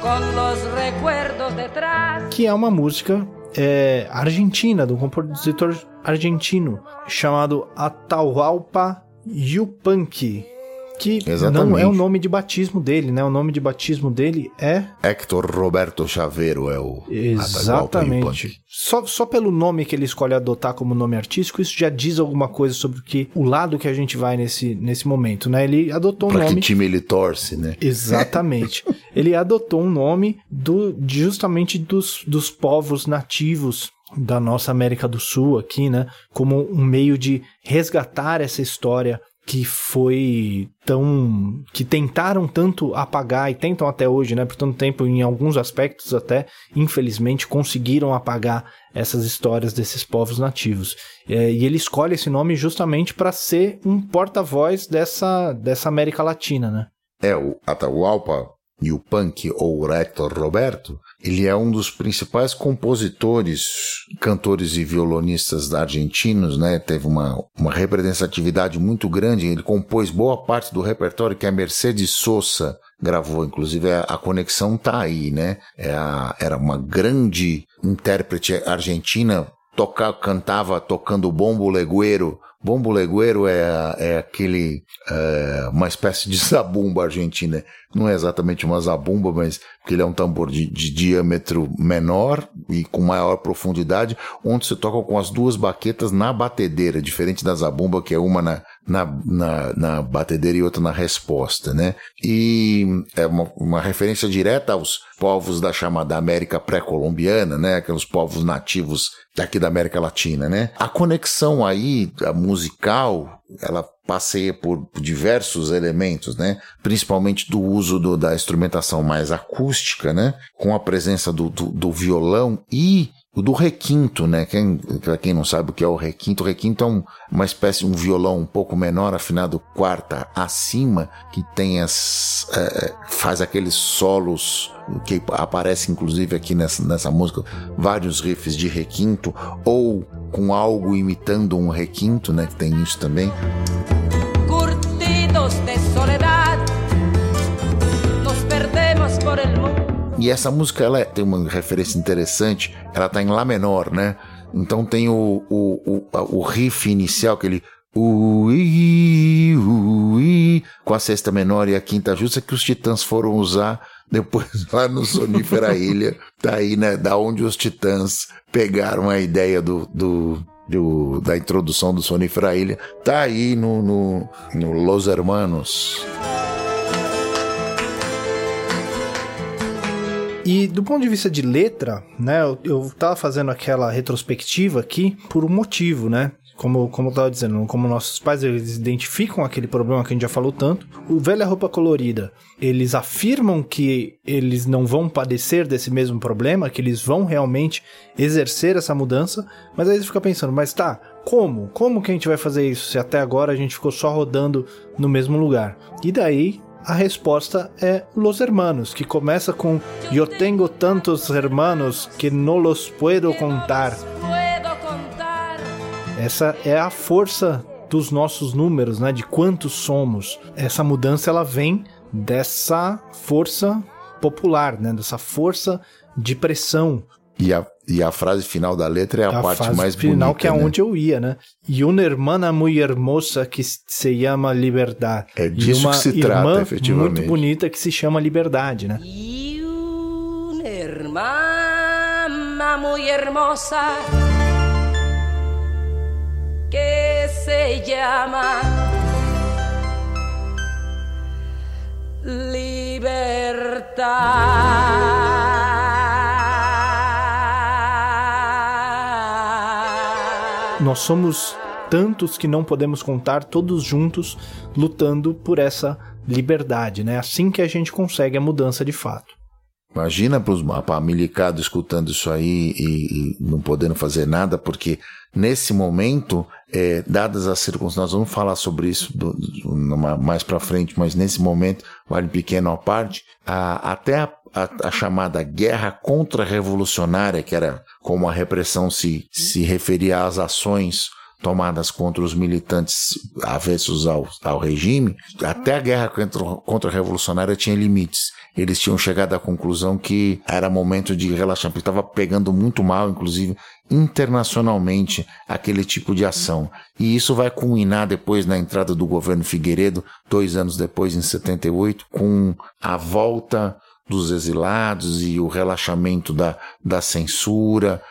com os recuerdos detrás. Que é uma música é, argentina, de um compositor argentino chamado Atahualpa Yupanqui que Exatamente. não é o nome de batismo dele, né? O nome de batismo dele é Hector Roberto Chaveiro é o Exatamente. Só, só pelo nome que ele escolhe adotar como nome artístico, isso já diz alguma coisa sobre que o lado que a gente vai nesse, nesse momento, né? Ele adotou um pra nome. que time ele torce, né? Exatamente. ele adotou um nome do justamente dos, dos povos nativos da nossa América do Sul aqui, né? Como um meio de resgatar essa história que foi tão que tentaram tanto apagar e tentam até hoje, né, por tanto tempo em alguns aspectos até infelizmente conseguiram apagar essas histórias desses povos nativos. É, e ele escolhe esse nome justamente para ser um porta-voz dessa dessa América Latina, né? É o Atahualpa e o punk ou o Hector Roberto, ele é um dos principais compositores, cantores e violonistas argentinos, né? Teve uma, uma representatividade muito grande. Ele compôs boa parte do repertório que a Mercedes Sosa gravou. Inclusive, a, a conexão tá aí, né? É a, era uma grande intérprete argentina, toca, cantava tocando bombo legueiro Bombo legueiro é, é aquele, é, uma espécie de zabumba argentina. Não é exatamente uma zabumba, mas porque ele é um tambor de, de, diâmetro menor e com maior profundidade, onde se toca com as duas baquetas na batedeira, diferente da zabumba, que é uma na, na, na, na batedeira e outra na resposta, né? E é uma, uma referência direta aos povos da chamada América pré-colombiana, né? Aqueles povos nativos daqui da América Latina, né? A conexão aí, a musical, ela passeia por diversos elementos, né? Principalmente do uso do, da instrumentação mais acústica, né? Com a presença do, do, do violão e o do requinto, né? Quem, pra quem não sabe o que é o requinto, o requinto é um, uma espécie um violão um pouco menor, afinado quarta acima, que tem as. É, faz aqueles solos que aparece inclusive aqui nessa, nessa música, vários riffs de requinto, ou com algo imitando um requinto, né? Que tem isso também. Curtidos de soledad, E essa música ela é, tem uma referência interessante, ela tá em Lá menor, né? Então tem o, o, o, o riff inicial, aquele ui, ui, com a sexta menor e a quinta justa que os titãs foram usar depois lá no Sonífera Ilha, tá aí, né, da onde os titãs pegaram a ideia do, do, do da introdução do Sonífera Ilha, tá aí no, no, no Los Hermanos. E do ponto de vista de letra, né, eu, eu tava fazendo aquela retrospectiva aqui por um motivo, né? como, como eu tava dizendo, como nossos pais eles identificam aquele problema que a gente já falou tanto. O Velha Roupa Colorida, eles afirmam que eles não vão padecer desse mesmo problema, que eles vão realmente exercer essa mudança, mas aí você fica pensando, mas tá, como? Como que a gente vai fazer isso se até agora a gente ficou só rodando no mesmo lugar? E daí a resposta é Los Hermanos, que começa com Eu tenho tantos hermanos que não los puedo contar. Essa é a força dos nossos números, né? De quantos somos. Essa mudança ela vem dessa força popular, né? Dessa força de pressão. E a, e a frase final da letra é a, a parte mais bonita. final que é né? onde eu ia, né? E uma hermana muito hermosa que se chama liberdade. É disso que se trata, efetivamente. muito bonita que se chama liberdade, né? E uma hermana muito hermosa que se llama libertad. Nós somos tantos que não podemos contar, todos juntos lutando por essa liberdade, né? Assim que a gente consegue a mudança de fato. Imagina para a milicado escutando isso aí e, e, não podendo fazer nada, porque nesse momento, é, dadas as circunstâncias, vamos falar sobre isso do, do, numa, mais para frente, mas nesse momento, vale pequeno à parte, a, até a, a, a, chamada guerra contra-revolucionária, que era como a repressão se, se referia às ações tomadas contra os militantes avessos ao, ao regime, até a guerra contra, contra tinha limites. Eles tinham chegado à conclusão que era momento de relaxamento, estava pegando muito mal, inclusive internacionalmente, aquele tipo de ação. E isso vai culminar depois na entrada do governo Figueiredo, dois anos depois, em 78, com a volta dos exilados e o relaxamento da, da censura,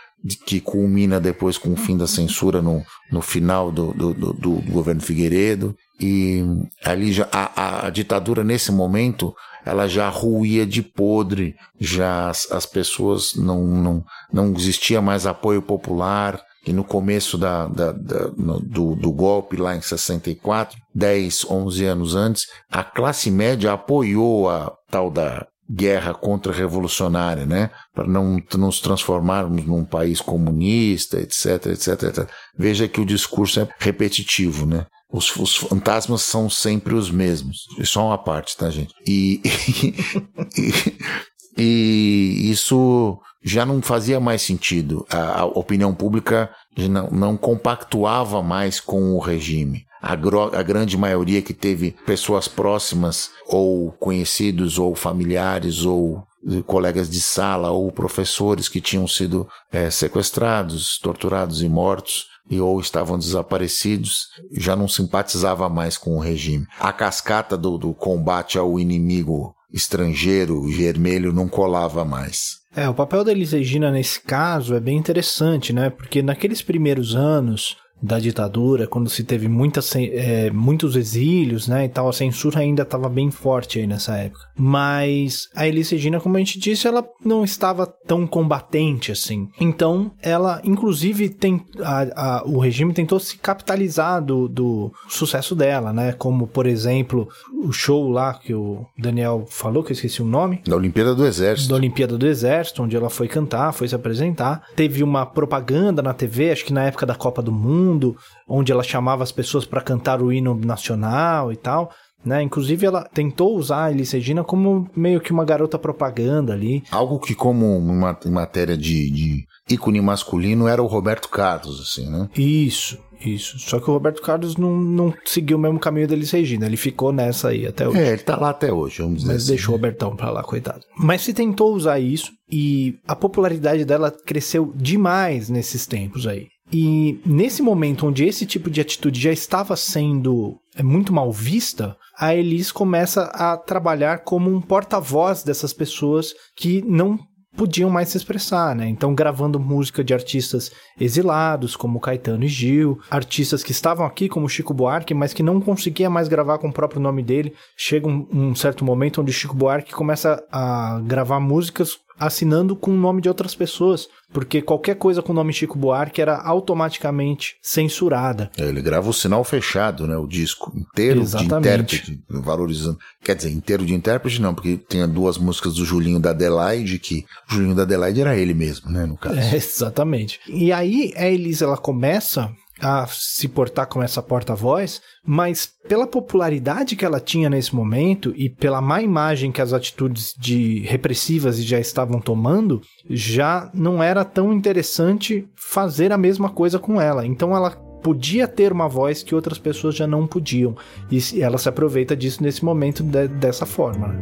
que culmina depois com o fim da censura no, no final do, do, do, do governo Figueiredo. E ali já a, a, ditadura nesse momento ela já ruía de podre, já as, as pessoas não, não, não existia mais apoio popular. E no começo da, da, da no, do, do golpe, lá em 64, 10, 11 anos antes, a classe média apoiou a tal da guerra contra-revolucionária, né? Para não nos transformarmos num país comunista, etc, etc, etc. Veja que o discurso é repetitivo, né? Os, os fantasmas são sempre os mesmos. É só uma parte, tá, gente? E, e, e, isso já não fazia mais sentido. A, a opinião pública não, não compactuava mais com o regime a, a grande maioria que teve pessoas próximas, ou conhecidos, ou familiares, ou colegas de sala, ou professores que tinham sido é, sequestrados, torturados e mortos, e ou estavam desaparecidos, já não simpatizava mais com o regime. A cascata do, do combate ao inimigo estrangeiro vermelho não colava mais. É, o papel da Elis Regina nesse caso é bem interessante, né? Porque naqueles primeiros anos, da ditadura, quando se teve muitas, é, muitos exílios, né, e tal, a censura ainda estava bem forte aí nessa época. Mas a Elis Regina, como a gente disse, ela não estava tão combatente assim. Então, ela, inclusive, tem, a, a, o regime tentou se capitalizar do, do sucesso dela, né, como, por exemplo, o show lá que o Daniel falou, que eu esqueci o nome. Da Olimpíada do Exército. Da Olimpíada do Exército, onde ela foi cantar, foi se apresentar. Teve uma propaganda na TV, acho que na época da Copa do Mundo, Mundo, onde ela chamava as pessoas para cantar o hino nacional e tal. Né? Inclusive, ela tentou usar a Elis Regina como meio que uma garota propaganda ali. Algo que, como uma, em matéria de, de ícone masculino, era o Roberto Carlos, assim, né? Isso, isso. Só que o Roberto Carlos não, não seguiu o mesmo caminho da Elis Regina. Ele ficou nessa aí até hoje. É, ele tá lá até hoje, vamos dizer Mas assim. deixou o Robertão pra lá, coitado. Mas se tentou usar isso e a popularidade dela cresceu demais nesses tempos aí. E nesse momento onde esse tipo de atitude já estava sendo é, muito mal vista, a Elis começa a trabalhar como um porta-voz dessas pessoas que não podiam mais se expressar, né? Então, gravando música de artistas exilados, como Caetano e Gil, artistas que estavam aqui, como Chico Buarque, mas que não conseguia mais gravar com o próprio nome dele. Chega um, um certo momento onde Chico Buarque começa a gravar músicas assinando com o nome de outras pessoas, porque qualquer coisa com o nome Chico Buarque era automaticamente censurada. É, ele grava o sinal fechado, né, o disco inteiro Exatamente. de intérprete, valorizando. Quer dizer, inteiro de intérprete não, porque tinha duas músicas do Julinho da Adelaide, que o Julinho da Adelaide era ele mesmo, né, no caso. É, exatamente. E aí a Elisa ela começa a se portar como essa porta-voz, mas pela popularidade que ela tinha nesse momento e pela má imagem que as atitudes de repressivas já estavam tomando, já não era tão interessante fazer a mesma coisa com ela. Então ela podia ter uma voz que outras pessoas já não podiam. E ela se aproveita disso nesse momento de, dessa forma. Né?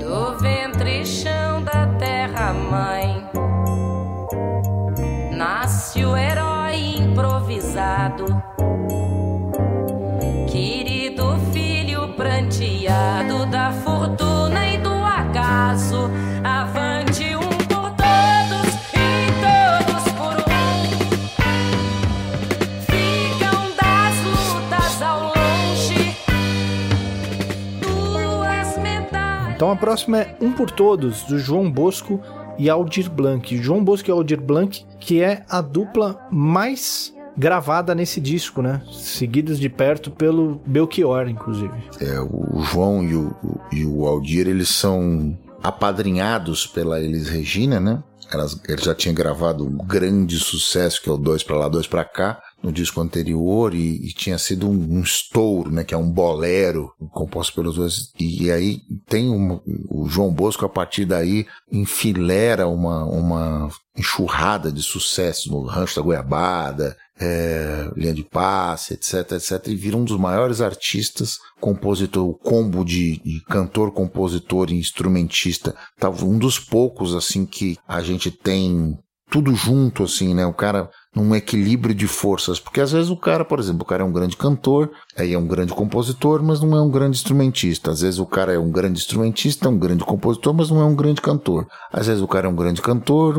Do ventre chão da terra mãe nasce o herói improvisado. Querido filho pranteado da fortuna e do acaso, avante um por todos e todos por um. Ficam das lutas ao longe duas medalhas. Então a próxima é Um por Todos, do João Bosco e Aldir Blanc. João Bosco e Aldir Blanc, que é a dupla mais gravada nesse disco, né? Seguidos de perto pelo Belchior, inclusive. É, o João e o, e o Aldir, eles são apadrinhados pela Elis Regina, né? Elas, ele já tinha gravado um grande sucesso, que é o Dois para Lá, Dois para Cá, no disco anterior e, e tinha sido um, um, estouro, né, que é um bolero composto pelos dois. E, aí tem um, o João Bosco a partir daí enfilera uma, uma enxurrada de sucesso no Rancho da Goiabada, é, linha de passe, etc, etc, e vira um dos maiores artistas, compositor, o combo de, de cantor, compositor e instrumentista, tá, um dos poucos, assim, que a gente tem tudo junto, assim, né? O cara num equilíbrio de forças. Porque às vezes o cara, por exemplo, o cara é um grande cantor, aí é um grande compositor, mas não é um grande instrumentista. Às vezes o cara é um grande instrumentista, um grande compositor, mas não é um grande cantor. Às vezes o cara é um grande cantor,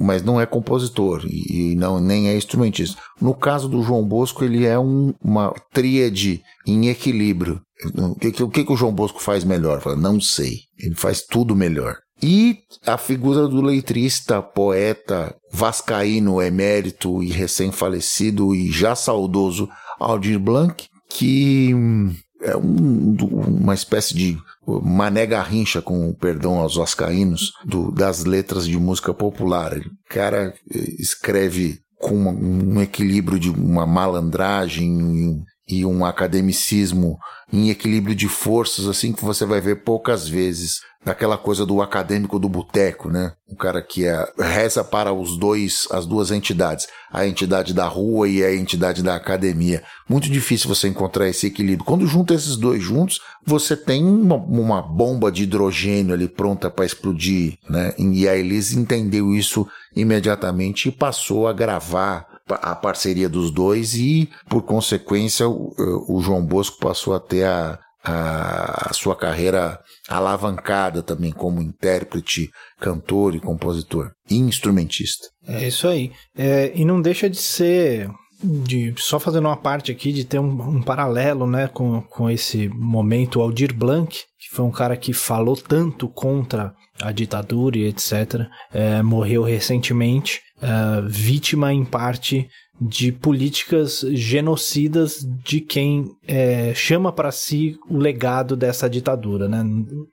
mas não é compositor e não nem é instrumentista. No caso do João Bosco, ele é um, uma tríade em equilíbrio. O que, o que o João Bosco faz melhor? Não sei. Ele faz tudo melhor. E a figura do letrista, poeta, vascaíno, emérito e recém-falecido e já saudoso Aldir Blanc, que hum, é um, uma espécie de mané garrincha, com perdão aos vascaínos, do, das letras de música popular. O cara eh, escreve com um equilíbrio de uma malandragem e um academicismo em equilíbrio de forças, assim, que você vai ver poucas vezes daquela coisa do acadêmico do boteco, né? O cara que é, reza para os dois, as duas entidades, a entidade da rua e a entidade da academia. Muito difícil você encontrar esse equilíbrio. Quando junta esses dois juntos, você tem uma, uma bomba de hidrogênio ali pronta para explodir, né? E a Elise entendeu isso imediatamente e passou a gravar a parceria dos dois e, por consequência, o, o João Bosco passou a ter a, a, a sua carreira alavancada também como intérprete, cantor e compositor e instrumentista. É isso aí. É, e não deixa de ser de só fazendo uma parte aqui de ter um, um, paralelo né, com, com esse momento Aldir Blanc, que foi um cara que falou tanto contra a ditadura e etc. É, morreu recentemente, é, vítima em parte de políticas genocidas de quem é, chama para si o legado dessa ditadura, né?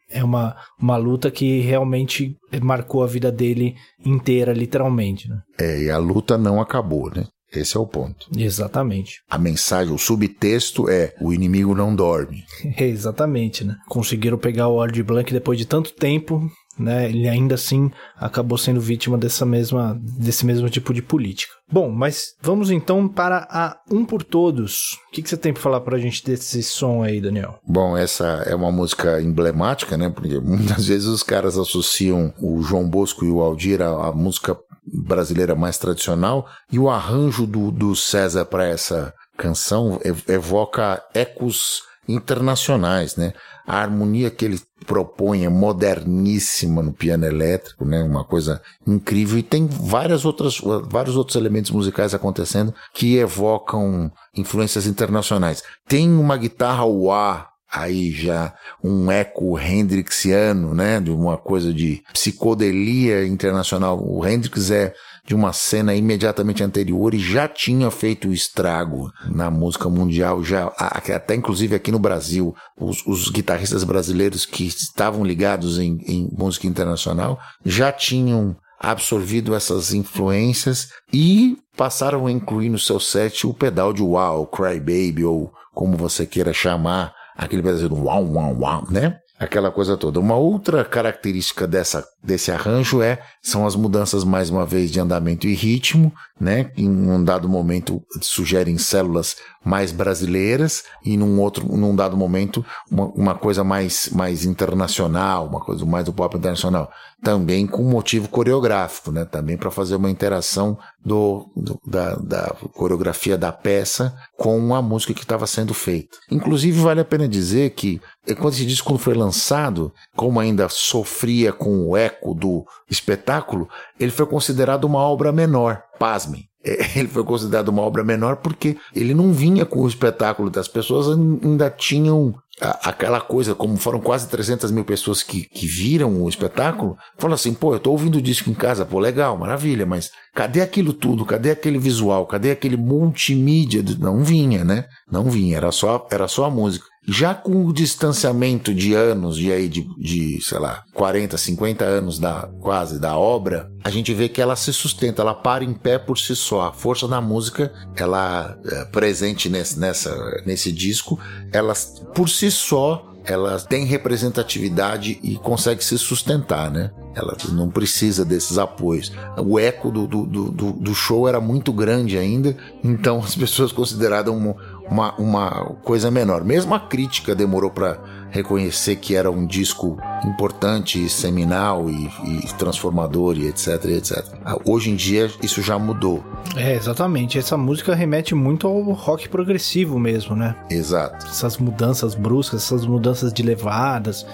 É uma, uma luta que realmente marcou a vida dele inteira, literalmente. Né? É, e a luta não acabou, né? Esse é o ponto. Exatamente. A mensagem, o subtexto é: o inimigo não dorme. Exatamente, né? Conseguiram pegar o Lord Blanc depois de tanto tempo, né? Ele ainda assim acabou sendo vítima dessa mesma, desse mesmo tipo de política. Bom, mas vamos então para a Um por Todos. O que, que você tem para falar para a gente desse som aí, Daniel? Bom, essa é uma música emblemática, né? Porque muitas vezes os caras associam o João Bosco e o Aldir à, música brasileira mais tradicional e o arranjo do, do César para essa canção evoca ecos internacionais, né? A harmonia que ele propõe é moderníssima no piano elétrico, né? Uma coisa incrível e tem várias outras, vários outros elementos musicais acontecendo que evocam influências internacionais. Tem uma guitarra wah aí já um eco hendrixiano, né, de uma coisa de psicodelia internacional. O Hendrix é de uma cena imediatamente anterior e já tinha feito o estrago na música mundial, já até inclusive aqui no Brasil, os, os guitarristas brasileiros que estavam ligados em, em música internacional já tinham absorvido essas influências e passaram a incluir no seu set o pedal de wow, cry baby ou como você queira chamar, aquele do uau, uau, uau, né? Aquela coisa toda. Uma outra característica dessa, desse arranjo é são as mudanças mais uma vez de andamento e ritmo, né? Em um dado momento sugerem células mais brasileiras e num outro, num dado momento uma, uma coisa mais, mais internacional, uma coisa mais do pop internacional também com motivo coreográfico, né? Também para fazer uma interação do, do da, da, coreografia da peça com a música que estava sendo feita. Inclusive vale a pena dizer que eh, quando esse disco foi lançado, como ainda sofria com o eco do espetáculo, ele foi considerado uma obra menor. Pasmem. Ele foi considerado uma obra menor porque ele não vinha com o espetáculo das pessoas ainda tinham aquela coisa, como foram quase 300 mil pessoas que, que viram o espetáculo, falam assim, pô, eu tô ouvindo o disco em casa, pô, legal, maravilha, mas cadê aquilo tudo? Cadê aquele visual? Cadê aquele multimídia? Não vinha, né? Não vinha, era só, era só a música. Já com o distanciamento de anos, de aí, de, de, sei lá, 40, 50 anos da, quase, da obra, a gente vê que ela se sustenta, ela para em pé por si só. A força da música, ela é presente nesse, nessa, nesse disco, ela por si só ela tem representatividade e consegue se sustentar, né? Ela não precisa desses apoios. O eco do, do, do, do show era muito grande ainda, então as pessoas consideraram uma, uma, coisa menor. Mesmo a crítica demorou para reconhecer que era um disco importante, seminal e, e transformador e etc, etc. Ah, hoje em dia isso já mudou. É, exatamente. Essa música remete muito ao rock progressivo mesmo, né? Exato. Essas mudanças bruscas, essas mudanças de levadas,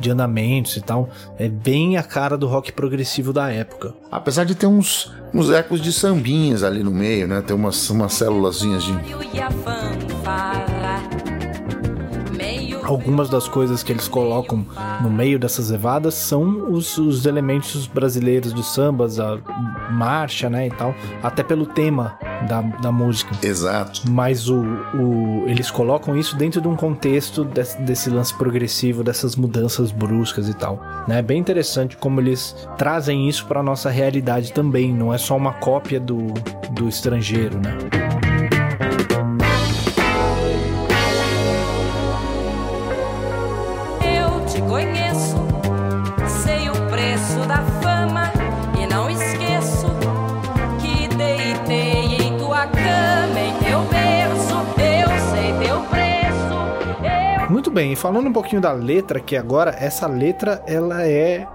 de andamentos e tal. É bem a cara do rock progressivo da época. Apesar de ter uns, uns ecos de sambinhas ali no meio, né? Tem umas, umas célulazinhas de algumas das coisas que eles colocam no meio dessas levadas são os, os elementos brasileiros dos sambas, a marcha, né, e tal, até pelo tema da, da música. Exato. Mas o, o, eles colocam isso dentro de um contexto desse, desse lance progressivo, dessas mudanças bruscas e tal. Né? É bem interessante como eles trazem isso para nossa realidade também, não é só uma cópia do, do estrangeiro, né? Bem, falando um pouquinho da letra, que agora essa letra ela é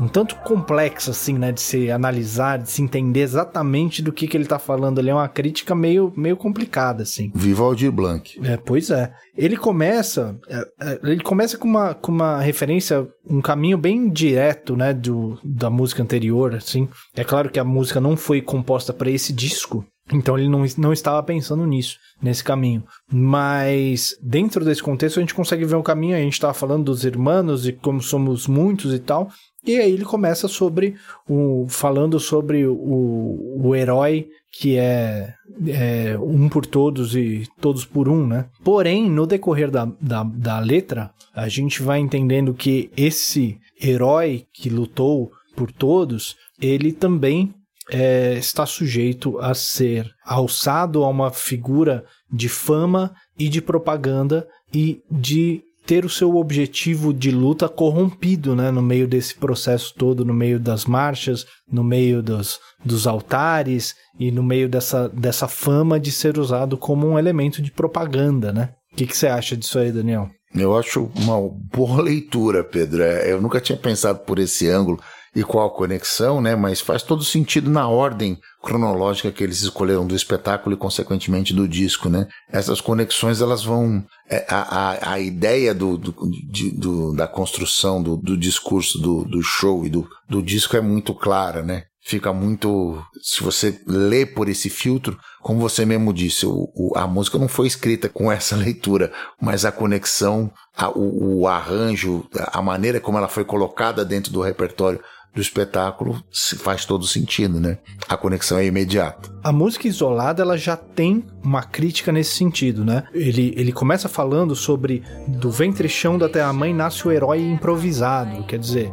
um tanto complexa, assim, né? De se analisar, de se entender exatamente do que, que ele tá falando ali. É uma crítica meio, meio complicada, assim. Viva Aldir Blanc. É, pois é. Ele começa. É, é, ele começa com uma, com uma referência, um caminho bem direto, né? Do, da música anterior, assim. É claro que a música não foi composta para esse disco. Então ele não, não estava pensando nisso, nesse caminho. Mas dentro desse contexto a gente consegue ver um caminho, a gente estava falando dos irmãos e como somos muitos e tal. E aí ele começa sobre o. falando sobre o, o herói que é, é, um por todos e todos por um, né? Porém, no decorrer da, da, da letra, a gente vai entendendo que esse herói que lutou por todos, ele também é, está sujeito a ser alçado a uma figura de fama e de propaganda e de ter o seu objetivo de luta corrompido, né, no meio desse processo todo, no meio das marchas, no meio dos, dos altares e no meio dessa, dessa fama de ser usado como um elemento de propaganda, né? O que, que você acha disso aí, Daniel? Eu acho uma boa leitura, Pedro. É, eu nunca tinha pensado por esse ângulo e qual a conexão, né? Mas faz todo sentido na ordem cronológica que eles escolheram do espetáculo e consequentemente do disco, né? Essas conexões elas vão é, a, a, a ideia do, do, de, do, da construção do, do discurso do, do show e do, do disco é muito clara, né? Fica muito. Se você lê por esse filtro, como você mesmo disse, o, o, a música não foi escrita com essa leitura, mas a conexão, a, o, o arranjo, a maneira como ela foi colocada dentro do repertório do espetáculo faz todo sentido, né? A conexão é imediata. A música isolada, ela já tem uma crítica nesse sentido, né? Ele, ele começa falando sobre do ventre chão da terra-mãe nasce o herói improvisado, quer dizer,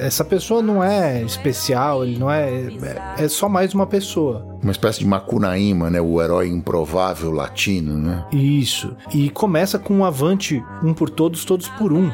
essa pessoa não é especial, ele não é, é, é só mais uma pessoa. Uma espécie de Macunaíma, né? O herói improvável latino, né? Isso. E começa com um avante, um por todos, todos por um.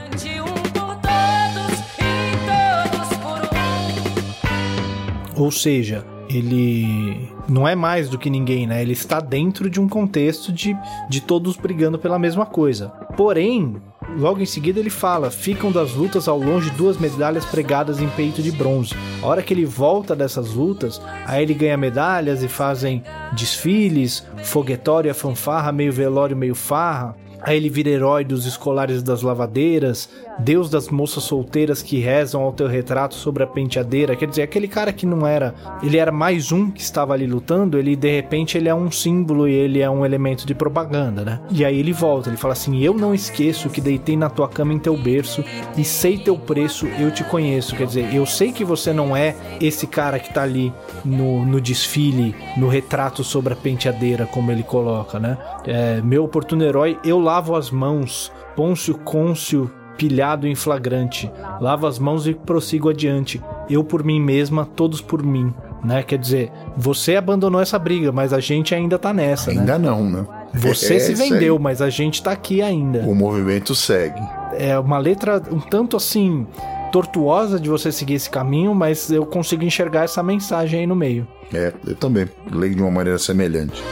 Ou seja, ele não é mais do que ninguém, né? Ele está dentro de um contexto de, de todos brigando pela mesma coisa. Porém, logo em seguida ele fala: ficam das lutas ao longe duas medalhas pregadas em peito de bronze. A hora que ele volta dessas lutas, aí ele ganha medalhas e fazem desfiles, foguetório, fanfarra, meio velório, meio farra. Aí ele vira herói dos escolares das lavadeiras, Deus das moças solteiras que rezam ao teu retrato sobre a penteadeira. Quer dizer, aquele cara que não era. Ele era mais um que estava ali lutando, ele de repente ele é um símbolo e ele é um elemento de propaganda, né? E aí ele volta, ele fala assim: Eu não esqueço que deitei na tua cama em teu berço e sei teu preço, eu te conheço. Quer dizer, eu sei que você não é esse cara que tá ali no, no desfile, no retrato sobre a penteadeira, como ele coloca, né? É, meu oportuno herói, eu lavo as mãos. Pôncio Côncio pilhado em flagrante. Lavo as mãos e prossigo adiante. Eu por mim mesma, todos por mim. Né? Quer dizer, você abandonou essa briga, mas a gente ainda tá nessa. Ainda né? não, né? Você É se vendeu, mas a gente tá aqui ainda. O movimento segue. É uma letra um tanto assim tortuosa de você seguir esse caminho, mas eu consigo enxergar essa mensagem aí no meio. É, eu também leio de uma maneira semelhante.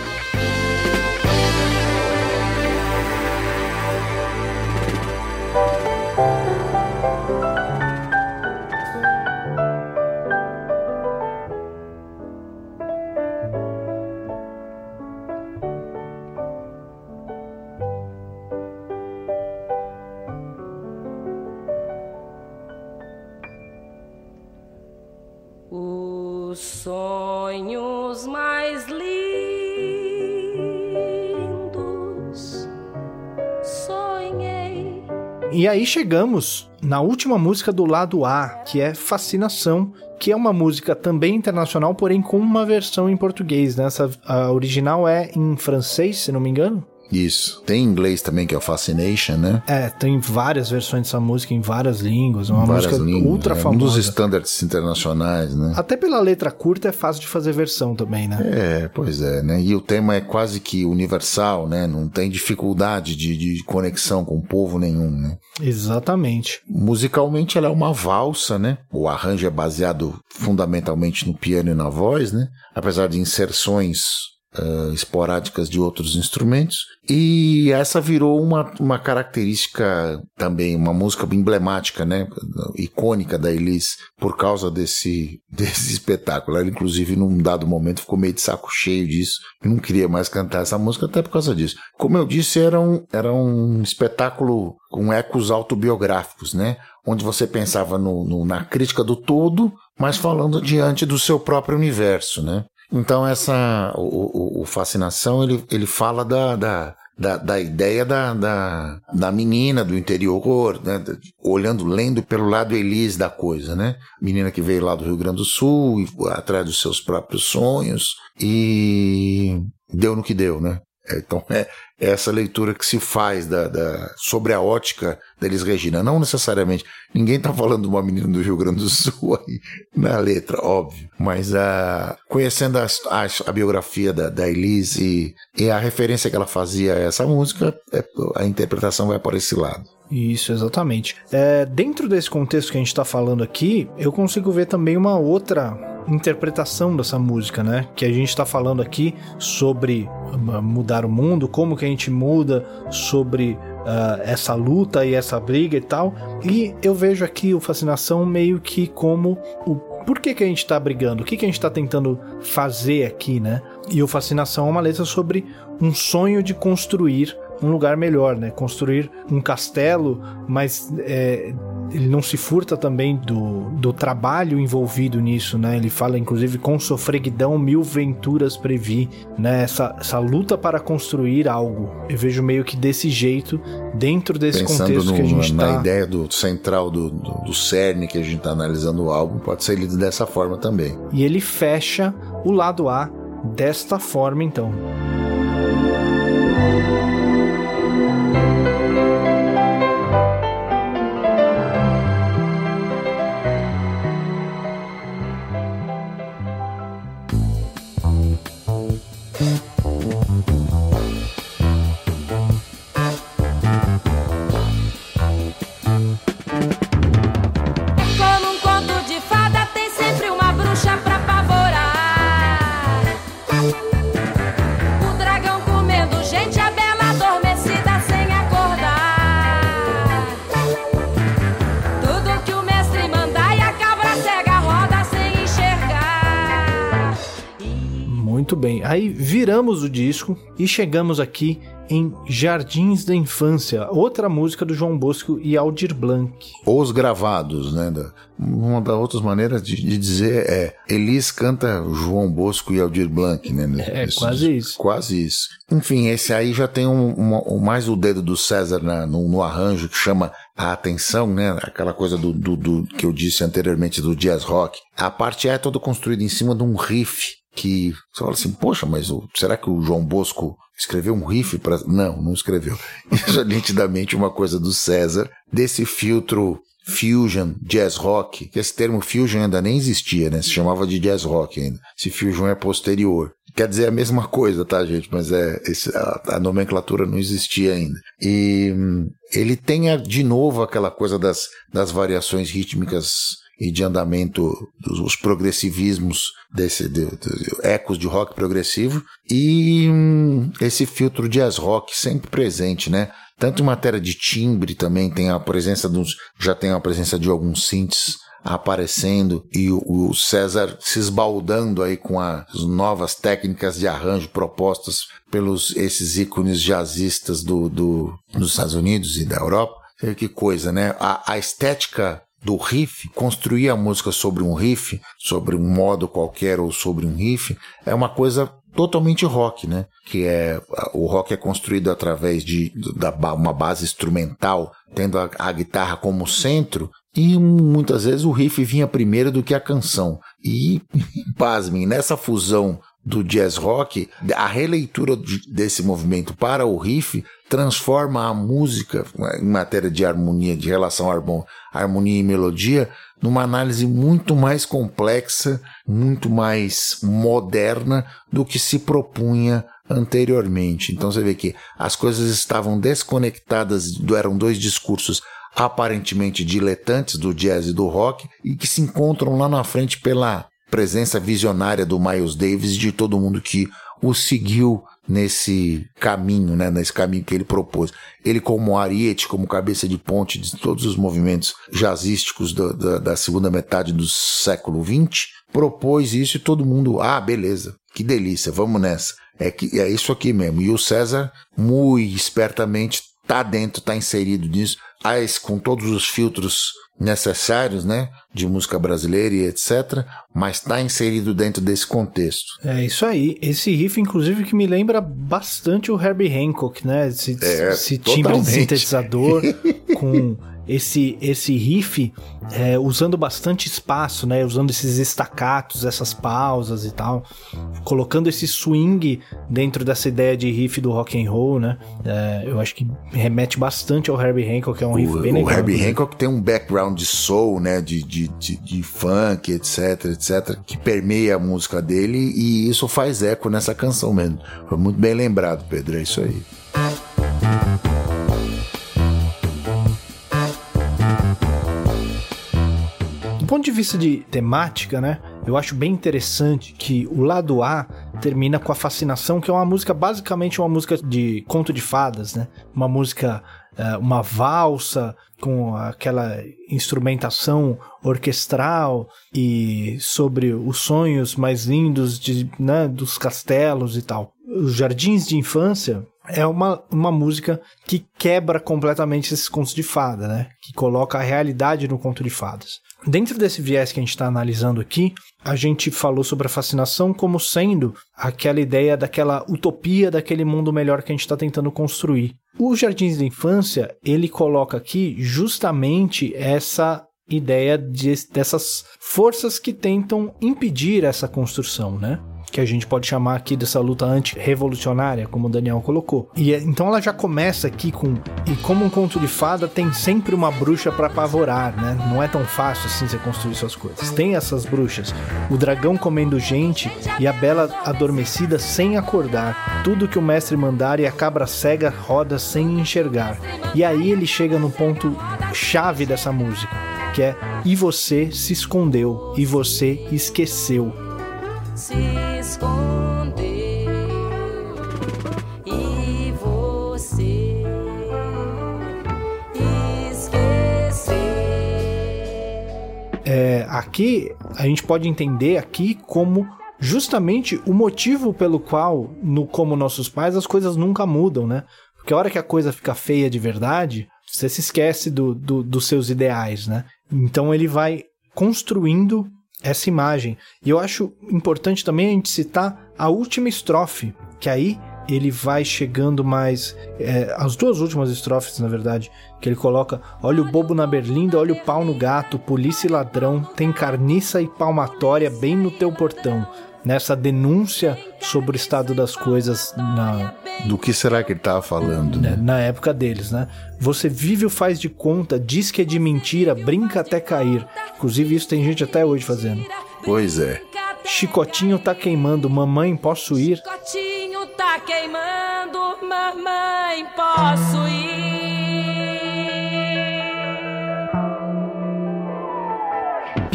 Chegamos na última música do lado A, que é Fascinação, que é uma música também internacional, porém com uma versão em português. Né? Essa, a original é em francês, se não me engano. Isso. Tem em inglês também, que é o Fascination, né? É, tem várias versões dessa música em várias línguas. Uma Várias música línguas. ultra é um famosa. dos standards internacionais, né? Até pela letra curta é fácil de fazer versão também, né? É, pois é, né? E o tema é quase que universal, né? Não tem dificuldade de, de conexão com povo nenhum, né? Exatamente. Musicalmente ela é uma valsa, né? O arranjo é baseado fundamentalmente no piano e na voz, né? Apesar de inserções ah, esporádicas de outros instrumentos. E essa virou uma, uma característica também, uma música emblemática, né? Icônica da Elis por causa desse, desse espetáculo. Ela, inclusive, num dado momento ficou meio de saco cheio disso e não queria mais cantar essa música até por causa disso. Como eu disse, era um, era um espetáculo com ecos autobiográficos, né? Onde você pensava no, no- na crítica do todo, mas falando diante do seu próprio universo, né? Então essa o, o- o fascinação ele, ele fala da, da, da, da ideia da, da, da menina do interior, né? olhando, lendo pelo lado Elis da coisa, né? Menina que veio lá do Rio Grande do Sul, atrás dos seus próprios sonhos e deu no que deu, né? É, Então é é essa leitura que se faz da, da- sobre a ótica da Elis Regina. Não necessariamente. Ninguém está falando de uma menina do Rio Grande do Sul aí na letra, óbvio. Mas a, conhecendo a, a, a biografia da, da Elis e, e a referência que ela fazia a essa música, é- a interpretação vai para esse lado. Isso, exatamente. É, dentro desse contexto que a gente está falando aqui, eu consigo ver também uma outra interpretação dessa música, né? Que a gente está falando aqui sobre ah, mudar o mundo, como que a gente muda, sobre ah, essa luta e essa briga e tal. E eu vejo aqui o Fascinação meio que como o por que, que a gente tá brigando? O que, que a gente tá tentando fazer aqui, né? E o Fascinação é uma letra sobre um sonho de construir um lugar melhor, né? Construir um castelo, mas é, ele não se furta também do, do trabalho envolvido nisso, né? Ele fala, inclusive, com sofreguidão mil venturas previ, né? Essa, essa luta para construir algo. Eu vejo meio que desse jeito, dentro desse Pensando contexto no- que a gente na tá... ideia do central do, do, do cerne que a gente está analisando o álbum, pode ser lido dessa forma também. E ele fecha o lado A desta forma, então. Viramos o disco e chegamos aqui em Jardins da Infância, outra música do João Bosco e Aldir Blanc. Os gravados, né? uma das outras maneiras de, de dizer é Elis canta João Bosco e Aldir Blanc, né? É, Esses- quase isso. Quase isso. Enfim, esse aí já tem um, um- mais o dedo do César na- no, no arranjo que chama a atenção, né? Aquela coisa do, do- do- que eu disse anteriormente do jazz rock. A parte é toda construída em cima de um riff que você fala assim, poxa, mas o- será que o João Bosco escreveu um riff para Não, não escreveu. Isso é nitidamente uma coisa do César, desse filtro fusion, jazz rock, que esse termo fusion ainda nem existia, né? Se chamava de jazz rock ainda. Esse fusion é posterior. Quer dizer a mesma coisa, tá, gente? Mas é esse, a, a, nomenclatura não existia ainda. E hum, ele tem de novo aquela coisa das, das variações rítmicas e de andamento dos progressivismos desse de, de, ecos de rock progressivo e hum, esse filtro jazz rock sempre presente, né? Tanto em matéria de timbre também tem a presença dos já tem a presença de alguns synths aparecendo e o, César se esbaldando aí com as novas técnicas de arranjo propostas pelos esses ícones jazzistas do, do, dos Estados Unidos e da Europa. Que coisa, né? A, a estética do riff, construir a música sobre um riff, sobre um modo qualquer ou sobre um riff, é uma coisa totalmente rock, né? Que é o rock é construído através de da, uma base instrumental, tendo a, a guitarra como centro e muitas vezes o riff vinha primeiro do que a canção. E, pasmem, nessa fusão do jazz rock, a releitura desse movimento para o riff transforma a música em matéria de harmonia, de relação harmonia e melodia, numa análise muito mais complexa, muito mais moderna do que se propunha anteriormente. Então você vê que as coisas estavam desconectadas, eram dois discursos aparentemente diletantes do jazz e do rock e que se encontram lá na frente pela presença visionária do Miles Davis e de todo mundo que o seguiu nesse caminho, né, nesse caminho que ele propôs. Ele como ariete, como cabeça de ponte de todos os movimentos jazzísticos da, da, da segunda metade do século XX, propôs isso e todo mundo, ah, beleza, que delícia, vamos nessa. É, que, é isso aqui mesmo. E o César, muito espertamente, tá dentro, tá inserido nisso, as, com todos os filtros necessários, né, de música brasileira e etc, mas está inserido dentro desse contexto. É isso aí. Esse riff, inclusive, que me lembra bastante o Herbie Hancock, né? Esse, é, esse timbre de sintetizador com esse, esse riff é, usando bastante espaço, né? Usando esses estacatos, essas pausas e tal, colocando esse swing dentro dessa ideia de riff do rock and roll, né? É, eu acho que remete bastante ao Herbie Hancock, que é um riff o, bem legal. O Herbie Hancock tem um background de soul, né? De, de, de, de funk, etc, etc, que permeia a música dele e isso faz eco nessa canção mesmo. Foi muito bem lembrado, Pedro, é isso aí. Do ponto de vista de temática, né? Eu acho bem interessante que o lado A termina com a fascinação, que é uma música basicamente uma música de conto de fadas, né? Uma música, eh, uma valsa com aquela instrumentação orquestral e sobre os sonhos mais lindos de, né, dos castelos e tal. Os jardins de infância é uma, uma música que quebra completamente esses contos de fada, né? Que coloca a realidade no conto de fadas. Dentro desse viés que a gente está analisando aqui, a gente falou sobre a fascinação como sendo aquela ideia daquela utopia daquele mundo melhor que a gente está tentando construir. O Jardins da Infância, ele coloca aqui justamente essa ideia de, dessas forças que tentam impedir essa construção, né? Que a gente pode chamar aqui dessa luta anti-revolucionária, como o Daniel colocou. E é, então ela já começa aqui com e como um conto de fada tem sempre uma bruxa para apavorar, né? Não é tão fácil assim você construir suas coisas. Tem essas bruxas, o dragão comendo gente e a bela adormecida sem acordar. Tudo que o mestre mandar e a cabra cega roda sem enxergar. E aí ele chega no ponto chave dessa música, que é e você se escondeu e você esqueceu. Se escondeu e você esqueceu. É, aqui a gente pode entender aqui como justamente o motivo pelo qual, no como nossos pais, as coisas nunca mudam, né? Porque a hora que a coisa fica feia de verdade, você se esquece do, do, dos seus ideais, né? Então ele vai construindo essa imagem. E eu acho importante também a gente citar a última estrofe, que aí ele vai chegando mais. É, as duas últimas estrofes, na verdade, que ele coloca: Olha o bobo na berlinda, olha o pau no gato, polícia e ladrão, tem carniça e palmatória bem no teu portão. Nessa denúncia sobre o estado das coisas na, Do que será que ele estava falando? né, na época deles, né? Você vive o faz de conta, diz que é de mentira, brinca até cair. Inclusive isso tem gente até hoje fazendo. Pois é. Chicotinho tá queimando, mamãe, posso ir? Chicotinho tá queimando, mamãe, posso ir?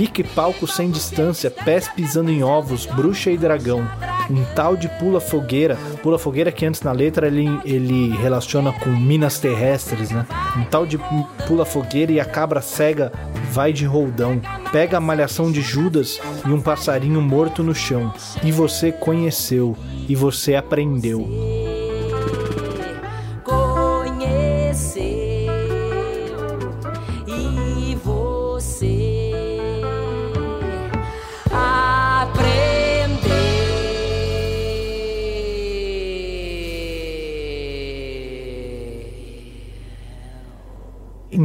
Pique palco sem distância, pés pisando em ovos, bruxa e dragão. Um tal de pula fogueira, pula fogueira que antes na letra ele, ele relaciona com minas terrestres, né? Um tal de pula fogueira e a cabra cega vai de roldão. Pega a malhação de Judas e um passarinho morto no chão. E você conheceu, e você aprendeu.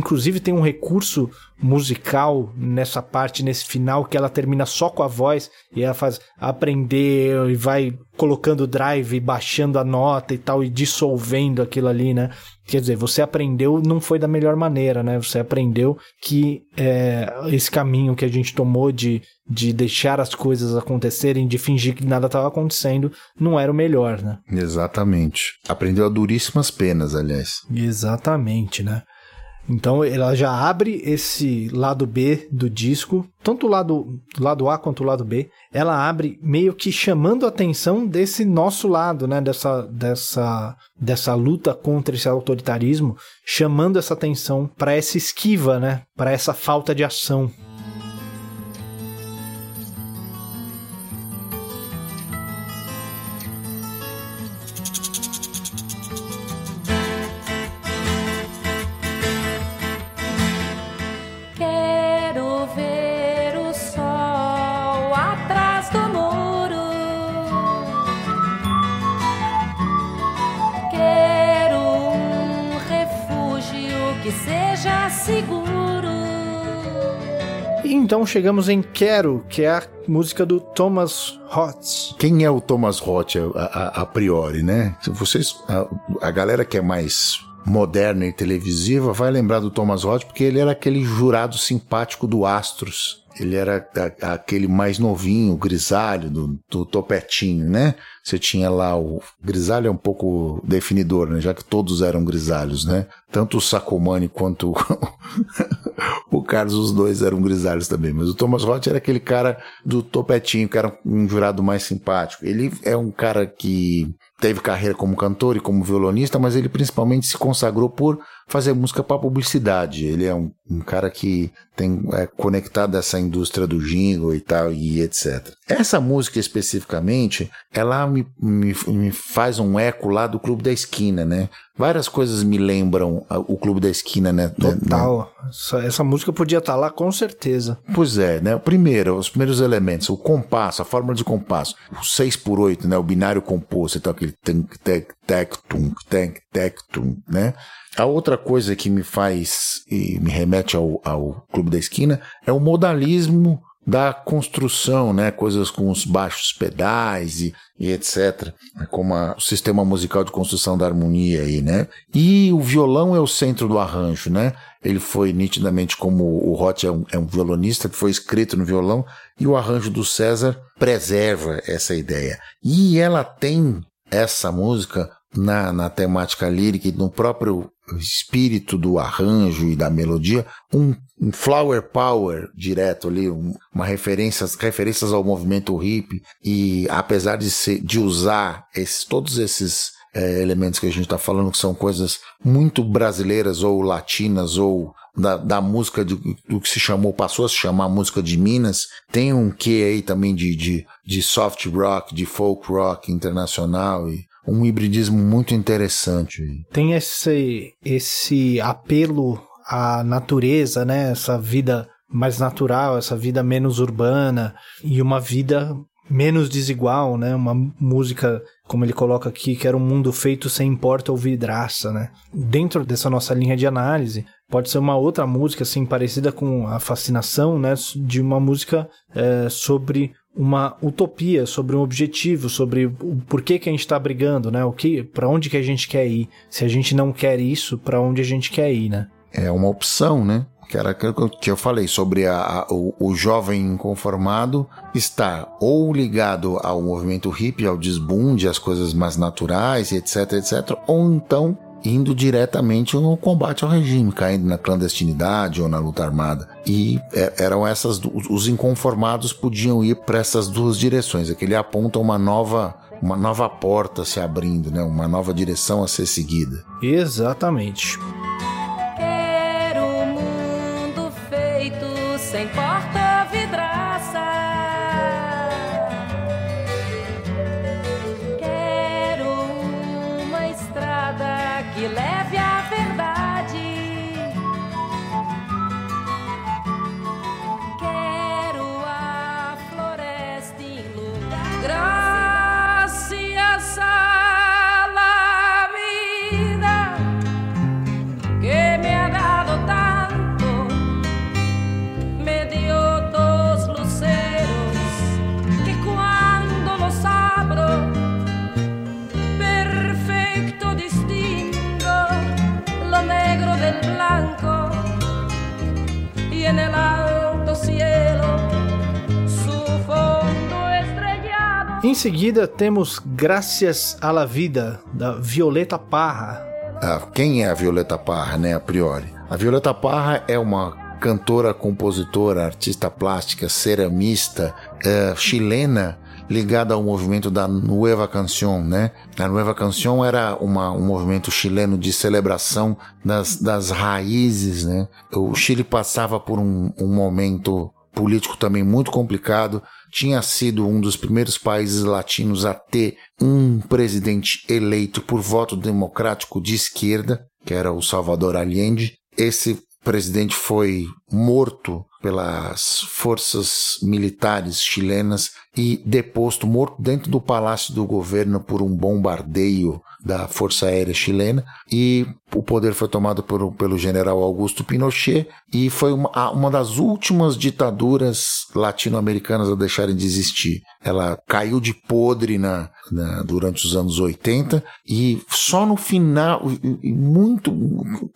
Inclusive tem um recurso musical nessa parte, nesse final, que ela termina só com a voz e ela faz aprender e vai colocando drive, e baixando a nota e tal, e dissolvendo aquilo ali, né? Quer dizer, você aprendeu não foi da melhor maneira, né? Você aprendeu que é, esse caminho que a gente tomou de, de deixar as coisas acontecerem, de fingir que nada estava acontecendo, não era o melhor, né? Exatamente. Aprendeu a duríssimas penas, aliás. Exatamente, né? Então ela já abre esse lado B do disco, tanto o lado, lado A quanto o lado B. Ela abre meio que chamando a atenção desse nosso lado, né? Dessa, dessa, dessa luta contra esse autoritarismo, chamando essa atenção para essa esquiva, né? Para essa falta de ação. Então chegamos em Quero, que é a música do Thomas Hotz. Quem é o Thomas Roth a, a- a priori, né? Vocês, a, a galera que é mais moderna e televisiva vai lembrar do Thomas Roth porque ele era aquele jurado simpático do Astros. Ele era a- aquele mais novinho, grisalho, do, do topetinho, né? Você tinha lá o grisalho é um pouco definidor, né? Já que todos eram grisalhos, né? Tanto o Sacomani quanto o Carlos, os dois eram grisalhos também. Mas o Thomas Roth era aquele cara do topetinho, que era um jurado mais simpático. Ele é um cara que teve carreira como cantor e como violonista, mas ele principalmente se consagrou por fazer música para publicidade. Ele é um, um cara que tem é, conectado a essa indústria do jingle e tal, e etc. Essa música especificamente, ela me, me, me faz um eco lá do Clube da Esquina, né? Várias coisas me lembram o Clube da Esquina, né? né- Total. Essa, essa música podia estar lá com certeza. Pois é, né? Primeiro, os primeiros elementos, o compasso, a fórmula de compasso, o 6 por 8, né? O binário composto, então aquele tank, tec, tec, tum, tec, tec, tum, né? A outra coisa que me faz e me remete ao, ao Clube da Esquina é o modalismo da construção, né? Coisas com os baixos pedais e, e etc. Como a- o sistema musical de construção da harmonia aí, né? E o violão é o centro do arranjo, né? Ele foi nitidamente como o Roth é um, é um violonista que foi escrito no violão e o arranjo do César preserva essa ideia. E ela tem essa música na, na temática lírica e no próprio espírito do arranjo e da melodia, um, um flower power direto ali, um- uma referências, referências ao movimento hip e apesar de, ser, de usar esses, todos esses eh, elementos que a gente está falando que são coisas muito brasileiras ou latinas ou da, da música de- do que se chamou, passou a se chamar música de Minas, tem um quê aí também de, de, de soft rock, de folk rock internacional e um hibridismo muito interessante. Tem esse, esse apelo à natureza, né? Essa vida mais natural, essa vida menos urbana e uma vida menos desigual, né? Uma música, como ele coloca aqui, que era um mundo feito sem porta ou vidraça, né? Dentro dessa nossa linha de análise, pode ser uma outra música, assim, parecida com a fascinação, né? De uma música é, sobre uma utopia, sobre um objetivo, sobre o porquê que a gente está brigando, né? O que, para onde que a gente quer ir? Se a gente não quer isso, para onde a gente quer ir, né? É uma opção, né? que era aquilo que eu falei sobre a, a, o, o, jovem inconformado estar ou ligado ao movimento hippie, ao desbunde, às coisas mais naturais, etc, etc, ou então indo diretamente no combate ao regime, caindo na clandestinidade ou na luta armada. E é, eram essas os inconformados podiam ir para essas duas direções, é que ele aponta uma nova uma nova porta se abrindo, né? Uma nova direção a ser seguida. Exatamente. Seguida, temos Graças à la Vida, da Violeta Parra. Ah, quem é a Violeta Parra, né, a priori? A Violeta Parra é uma cantora, compositora, artista plástica, ceramista, é, chilena, ligada ao movimento da Nueva Canción, né? A Nueva Canción era uma, um movimento chileno de celebração das, das raízes, né? O Chile passava por um, um momento político também muito complicado, tinha sido um dos primeiros países latinos a ter um presidente eleito por voto democrático de esquerda, que era o Salvador Allende. Esse presidente foi morto pelas forças militares chilenas e deposto morto dentro do palácio do governo por um bombardeio da Força Aérea Chilena e o poder foi tomado por, pelo general Augusto Pinochet e foi uma, uma das últimas ditaduras latino-americanas a deixarem de existir. Ela caiu de podre na, na, durante os anos 80 e só no final, muito,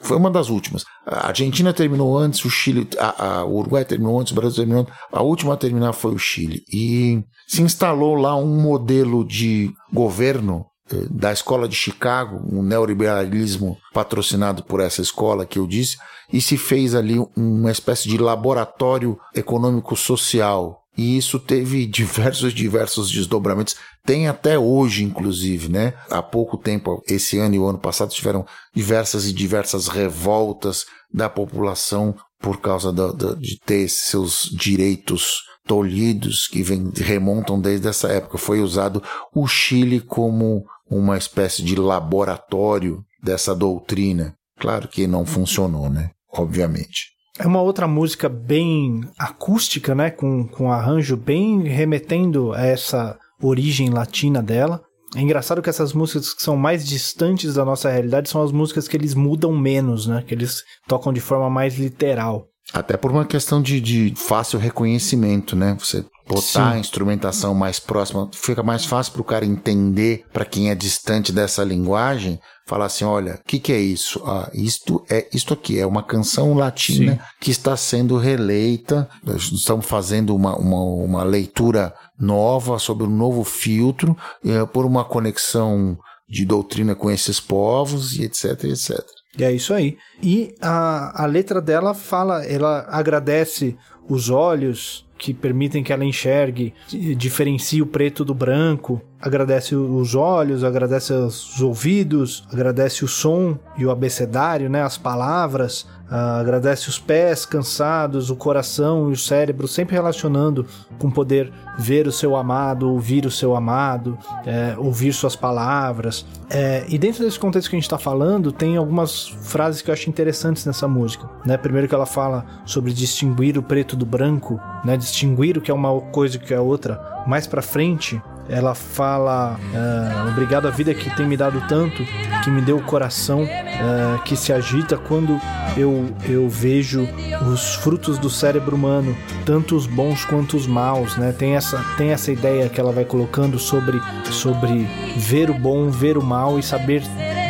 foi uma das últimas. A Argentina terminou antes, o Chile, a, o Uruguai terminou antes, o Brasil terminou antes. A última a terminar foi o Chile. E se instalou lá um modelo de governo da escola de Chicago, um neoliberalismo patrocinado por essa escola que eu disse, e se fez ali uma espécie de laboratório econômico-social. E isso teve diversos, diversos desdobramentos. Tem até hoje, inclusive, né? Há pouco tempo, esse ano e o ano passado, tiveram diversas e diversas revoltas da população por causa de ter seus direitos tolhidos que vem, remontam desde essa época. Foi usado o Chile como uma espécie de laboratório dessa doutrina. Claro que não funcionou, né? Obviamente. É uma outra música bem acústica, né? Com, com arranjo bem remetendo a essa origem latina dela. É engraçado que essas músicas que são mais distantes da nossa realidade são as músicas que eles mudam menos, né? Que eles tocam de forma mais literal. Até por uma questão de, de fácil reconhecimento, né? Você botar Sim. a instrumentação mais próxima, fica mais fácil para o cara entender, para quem é distante dessa linguagem, falar assim, olha, o que, que é isso? Ah, isto é isto aqui, é uma canção latina Sim. que está sendo releita, estamos fazendo uma, uma, uma leitura nova sobre um novo filtro, é, por uma conexão de doutrina com esses povos e etc, etc. E é isso aí. E a, a letra dela fala, ela agradece os olhos que permitem que ela enxergue, diferencie o preto do branco, agradece os olhos, agradece os ouvidos, agradece o som e o abecedário, né, as palavras, Uh, agradece os pés cansados, o coração e o cérebro, sempre relacionando com poder ver o seu amado, ouvir o seu amado, é, ouvir suas palavras. É, e dentro desse contexto que a gente está falando, tem algumas frases que eu acho interessantes nessa música. Né? Primeiro que ela fala sobre distinguir o preto do branco, né? distinguir o que é uma coisa e o que é outra. Mais para frente, ela fala: uh, Obrigado à vida que tem me dado tanto, que me deu o coração uh, que se agita quando eu, eu vejo os frutos do cérebro humano, tanto os bons quanto os maus, né? Tem essa, tem essa ideia que ela vai colocando sobre, sobre ver o bom, ver o mal e saber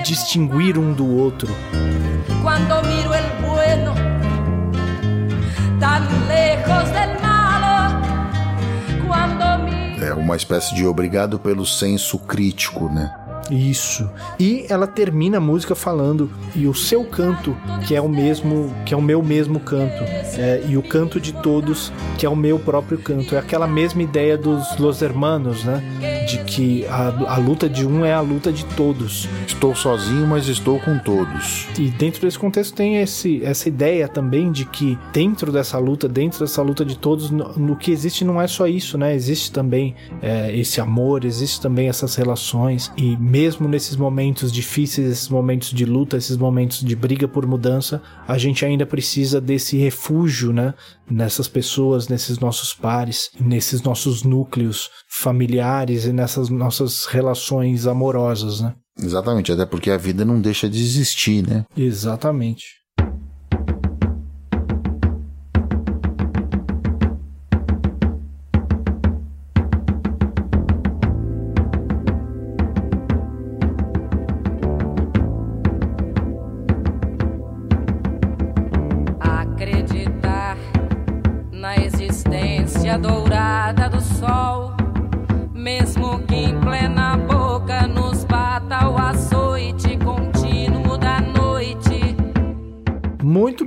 distinguir um do outro. Uma espécie de obrigado pelo senso crítico, né? Isso. E ela termina a música falando e o seu canto, que é o mesmo, que é o meu mesmo canto, é, e o canto de todos, que é o meu próprio canto. É aquela mesma ideia dos Los Hermanos, né? De que a, a luta de um é a luta de todos. Estou sozinho, mas estou com todos. E dentro desse contexto tem esse, essa ideia também de que dentro dessa luta, dentro dessa luta de todos, no, no que existe não é só isso, né? Existe também é, esse amor, existe também essas relações e mesmo nesses momentos difíceis, esses momentos de luta, esses momentos de briga por mudança, a gente ainda precisa desse refúgio, né? Nessas pessoas, nesses nossos pares, nesses nossos núcleos familiares e nessas nossas relações amorosas, né? Exatamente, até porque a vida não deixa de existir, né? Exatamente.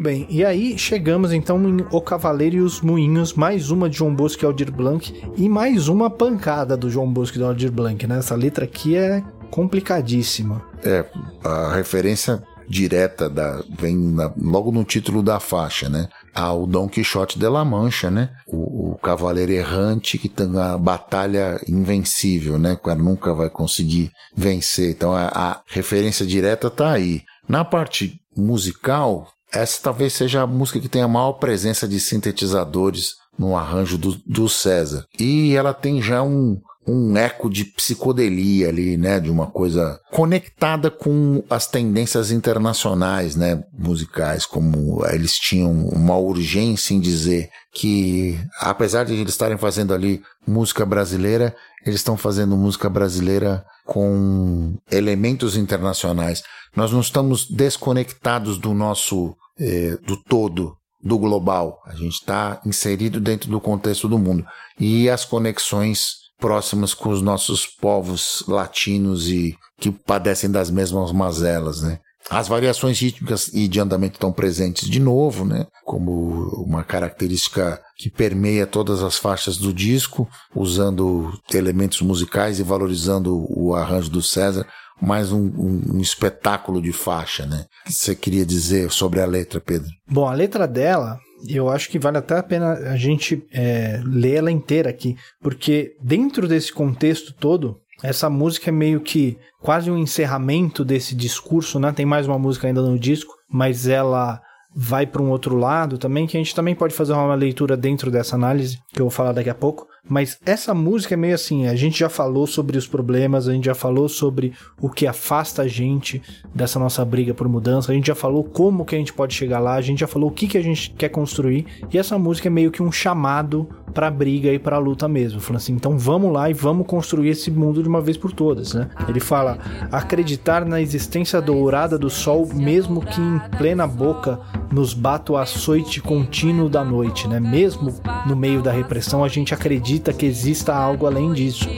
Bem, e aí chegamos então em O Cavaleiro e os Moinhos, mais uma de João Bosco e Aldir Blanc, e mais uma pancada do João Bosco e do Aldir Blanc, né? Essa letra aqui é complicadíssima. É, a referência direta da, vem na, logo no título da faixa, né? Ao Dom Quixote de la Mancha, né? O, o cavaleiro errante que tem a batalha invencível, né? Cara nunca vai conseguir vencer. Então a, a referência direta tá aí. Na parte musical, essa talvez seja a música que tem a maior presença de sintetizadores no arranjo do, do César. E ela tem já um, um eco de psicodelia ali, né, de uma coisa conectada com as tendências internacionais, né, musicais, como eles tinham uma urgência em dizer que apesar de eles estarem fazendo ali música brasileira, eles estão fazendo música brasileira com elementos internacionais. Nós não estamos desconectados do nosso é, do todo, do global. A gente está inserido dentro do contexto do mundo. E as conexões próximas com os nossos povos latinos e que padecem das mesmas mazelas, né? As variações rítmicas e de andamento estão presentes de novo, né? Como uma característica que permeia todas as faixas do disco, usando elementos musicais e valorizando o arranjo do César mais um, um, um, espetáculo de faixa, né? O que você queria dizer sobre a letra, Pedro? Bom, a letra dela, eu acho que vale até a pena a gente é, ler ela inteira aqui, porque dentro desse contexto todo, essa música é meio que quase um encerramento desse discurso, né? Tem mais uma música ainda no disco, mas ela vai para um outro lado também, que a gente também pode fazer uma leitura dentro dessa análise, que eu vou falar daqui a pouco. Mas essa música é meio assim, a gente já falou sobre os problemas, a gente já falou sobre o que afasta a gente dessa nossa briga por mudança, a gente já falou como que a gente pode chegar lá, a gente já falou o que, que a gente quer construir, e essa música é meio que um chamado pra briga e pra luta mesmo. Falando assim, então vamos lá e vamos construir esse mundo de uma vez por todas, né? Ele fala, acreditar na existência dourada do sol, mesmo que em plena boca nos bata o açoite contínuo da noite, né? Mesmo no meio da repressão, a gente acredita que exista algo além disso.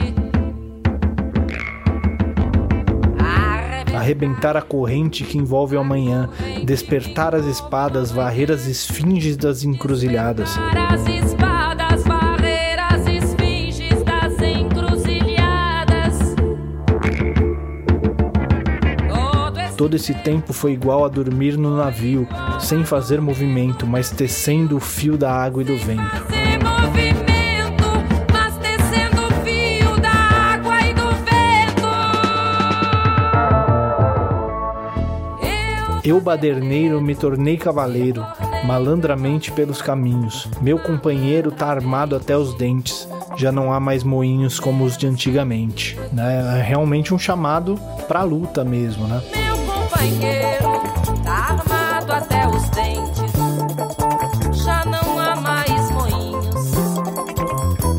arrebentar a corrente que envolve o amanhã, despertar as espadas, varrer as esfinges das encruzilhadas. Todo esse tempo foi igual a dormir no navio, sem fazer movimento, mas tecendo o fio da água e do vento. Eu, baderneiro, me tornei cavaleiro, malandramente pelos caminhos. Meu companheiro tá armado até os dentes. já não há mais moinhos como os de antigamente. Né? É realmente um chamado para a luta mesmo, né? Meu companheiro tá armado até os dentes. Já não há mais moinhos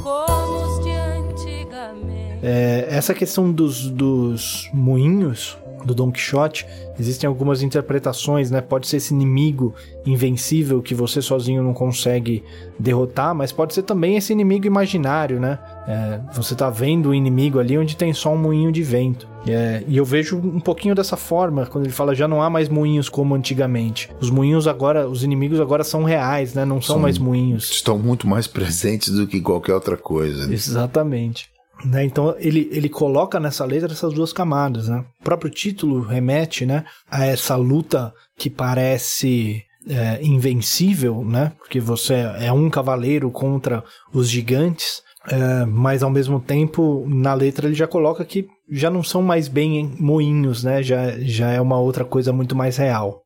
como os de antigamente. É, essa questão dos, dos moinhos do Don Quixote, existem algumas interpretações, né? Pode ser esse inimigo invencível que você sozinho não consegue derrotar, mas pode ser também esse inimigo imaginário, né? É, você tá vendo o inimigo ali onde tem só um moinho de vento. É, e eu vejo um pouquinho dessa forma, quando ele fala já não há mais moinhos como antigamente. Os moinhos agora, os inimigos agora são reais, né? Não são, são mais moinhos. Estão muito mais presentes do que qualquer outra coisa. Né? Exatamente. Né? Então ele, ele coloca nessa letra essas duas camadas. Né? O próprio título remete né, a essa luta que parece é, invencível, né? porque você é um cavaleiro contra os gigantes, é, mas ao mesmo tempo na letra ele já coloca que já não são mais bem moinhos, né? já, já é uma outra coisa muito mais real.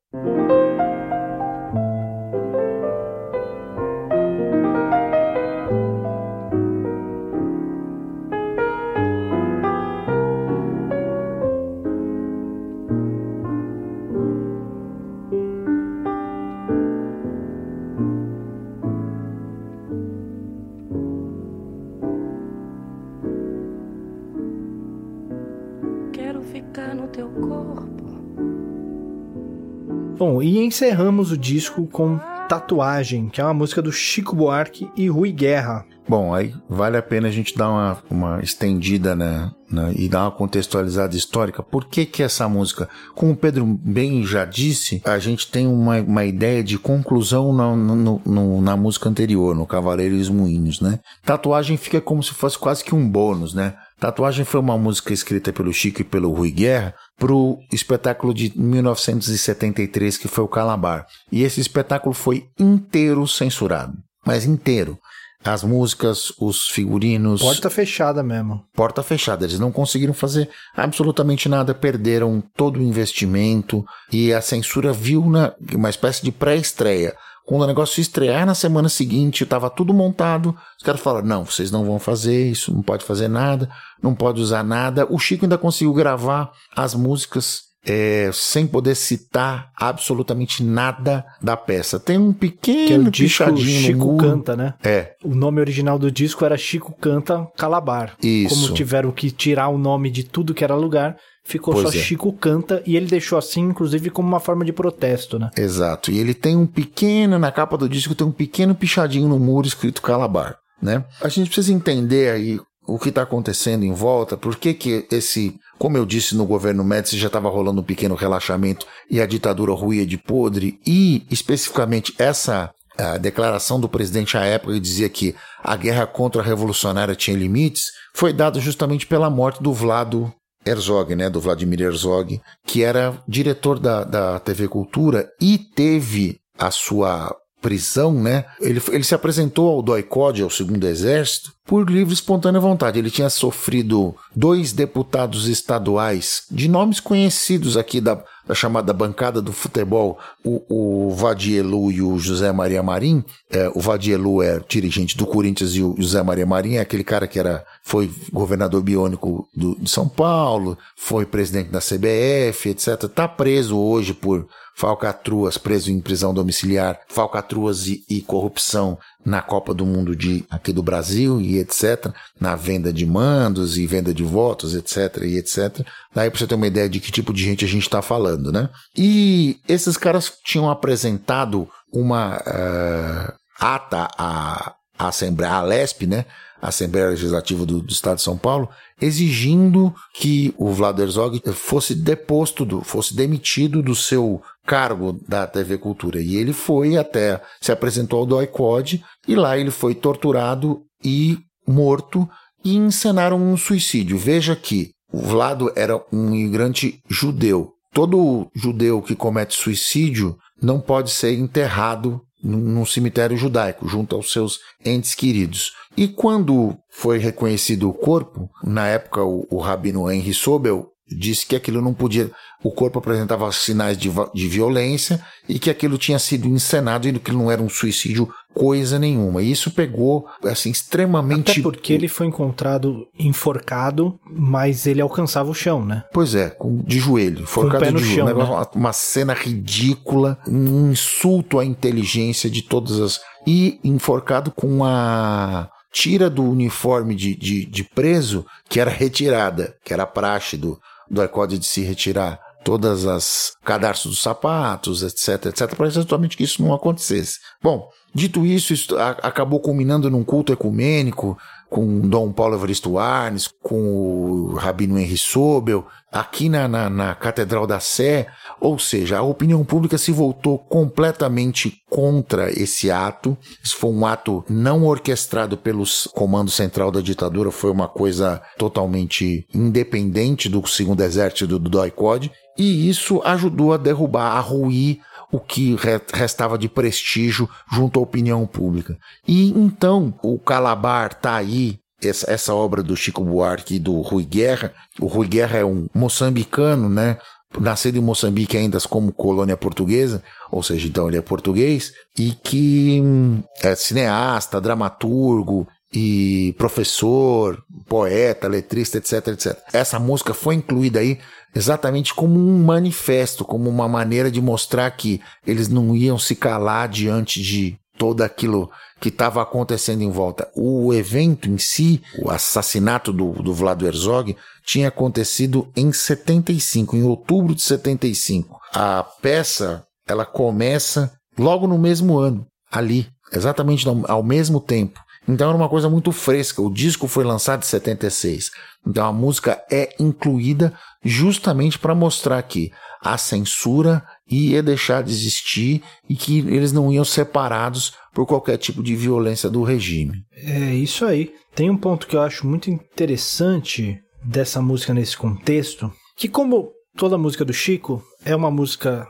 Encerramos o disco com Tatuagem, que é uma música do Chico Buarque e Rui Guerra. Bom, aí vale a pena a gente dar uma, uma estendida né, né, e dar uma contextualizada histórica. Por que que essa música, como o Pedro bem já disse, a gente tem uma, uma ideia de conclusão no, no, no, na música anterior, no Cavaleiro e os Moinhos, né? Tatuagem fica como se fosse quase que um bônus, né? Tatuagem foi uma música escrita pelo Chico e pelo Rui Guerra para o espetáculo de 1973 que foi o Calabar. E esse espetáculo foi inteiro censurado, mas inteiro. As músicas, os figurinos. Porta fechada mesmo. Porta fechada. Eles não conseguiram fazer absolutamente nada, perderam todo o investimento e a censura viu na, uma espécie de pré-estreia quando o negócio estrear na semana seguinte, estava tudo montado, os caras falaram: não, vocês não vão fazer isso, não pode fazer nada, não pode usar nada. O Chico ainda conseguiu gravar as músicas é, sem poder citar absolutamente nada da peça. Tem um pequeno que é o disco Chico Canta, né? É. O nome original do disco era Chico Canta Calabar. Isso. Como tiveram que tirar o nome de tudo que era lugar, ficou pois só é. Chico Canta e ele deixou assim, inclusive, como uma forma de protesto, né? Exato. E ele tem um pequeno, na capa do disco, tem um pequeno pichadinho no muro escrito Calabar, né? A gente precisa entender aí o que está acontecendo em volta, por que que esse, como eu disse no governo Médici, já estava rolando um pequeno relaxamento e a ditadura ruía de podre, e especificamente essa a declaração do presidente à época que dizia que a guerra contra a revolucionária tinha limites, foi dado justamente pela morte do Vlado Herzog, né, do Vladimir Herzog, que era diretor da, da TV Cultura e teve a sua prisão, né? Ele, ele se apresentou ao DOI-COD, ao Segundo Exército, por livre e espontânea vontade. Ele tinha sofrido dois deputados estaduais de nomes conhecidos aqui da, da chamada bancada do futebol, o, o Vadielu e o José Maria Marim. É, o Vadielu é dirigente do Corinthians e o José Maria Marim é aquele cara que era, foi governador biônico do, de São Paulo, foi presidente da CBF, etc. Está preso hoje por falcatruas preso em prisão domiciliar, falcatruas e, e, corrupção na Copa do Mundo de aqui do Brasil e etc, na venda de mandos e venda de votos, etc e etc. Daí para você ter uma ideia de que tipo de gente a gente está falando, né? E esses caras tinham apresentado uma uh, ata à, Assembleia, à LESP, né? Assembleia Legislativa do, do, Estado de São Paulo, exigindo que o Vlad Herzog fosse deposto, do, fosse demitido do seu cargo da TV Cultura. E ele foi até, se apresentou ao DOI-COD e lá ele foi torturado e morto e encenaram um suicídio. Veja que o Vlado era um imigrante judeu. Todo judeu que comete suicídio não pode ser enterrado num cemitério judaico, junto aos seus entes queridos. E quando foi reconhecido o corpo, na época o, o rabino Henry Sobel disse que aquilo não podia, o corpo apresentava sinais de, de violência e que aquilo tinha sido encenado e que não era um suicídio coisa nenhuma. E isso pegou, assim, extremamente. Até porque ele foi encontrado enforcado, mas ele alcançava o chão, né? Pois é, de joelho, enforcado de joelho. Chão, né? uma, uma cena ridícula, um insulto à inteligência de todas as. E enforcado com a tira do uniforme de, de, de preso que era retirada, que era praxe do, do ICOD de se retirar todas as cadarços dos sapatos, etc, etc, para exatamente que isso não acontecesse. Bom, dito isso, isso acabou culminando num culto ecumênico com Dom Paulo Evaristo Arnes, com o Rabino Henri Sobel, aqui na, na, na, Catedral da Sé, ou seja, a opinião pública se voltou completamente contra esse ato. Isso foi um ato não orquestrado pelo comando central da ditadura, foi uma coisa totalmente independente do segundo exército do, do Doicode, e isso ajudou a derrubar, a ruir o que restava de prestígio junto à opinião pública. E então o Calabar está aí, essa, essa obra do Chico Buarque e do Rui Guerra. O Rui Guerra é um moçambicano, né? Nascido em Moçambique ainda como colônia portuguesa, ou seja, então ele é português, e que hum, é cineasta, dramaturgo, e professor, poeta, letrista, etc, etc. Essa música foi incluída aí exatamente como um manifesto, como uma maneira de mostrar que eles não iam se calar diante de todo aquilo que estava acontecendo em volta. O evento em si, o assassinato do, do Vlado Herzog, tinha acontecido em 75, em outubro de 75. A peça, ela começa logo no mesmo ano, ali, exatamente ao mesmo tempo. Então era uma coisa muito fresca. O disco foi lançado em 76. Então a música é incluída justamente para mostrar que a censura ia deixar de existir e que eles não iam separados por qualquer tipo de violência do regime. É isso aí. Tem um ponto que eu acho muito interessante dessa música nesse contexto, que como toda música do Chico é uma música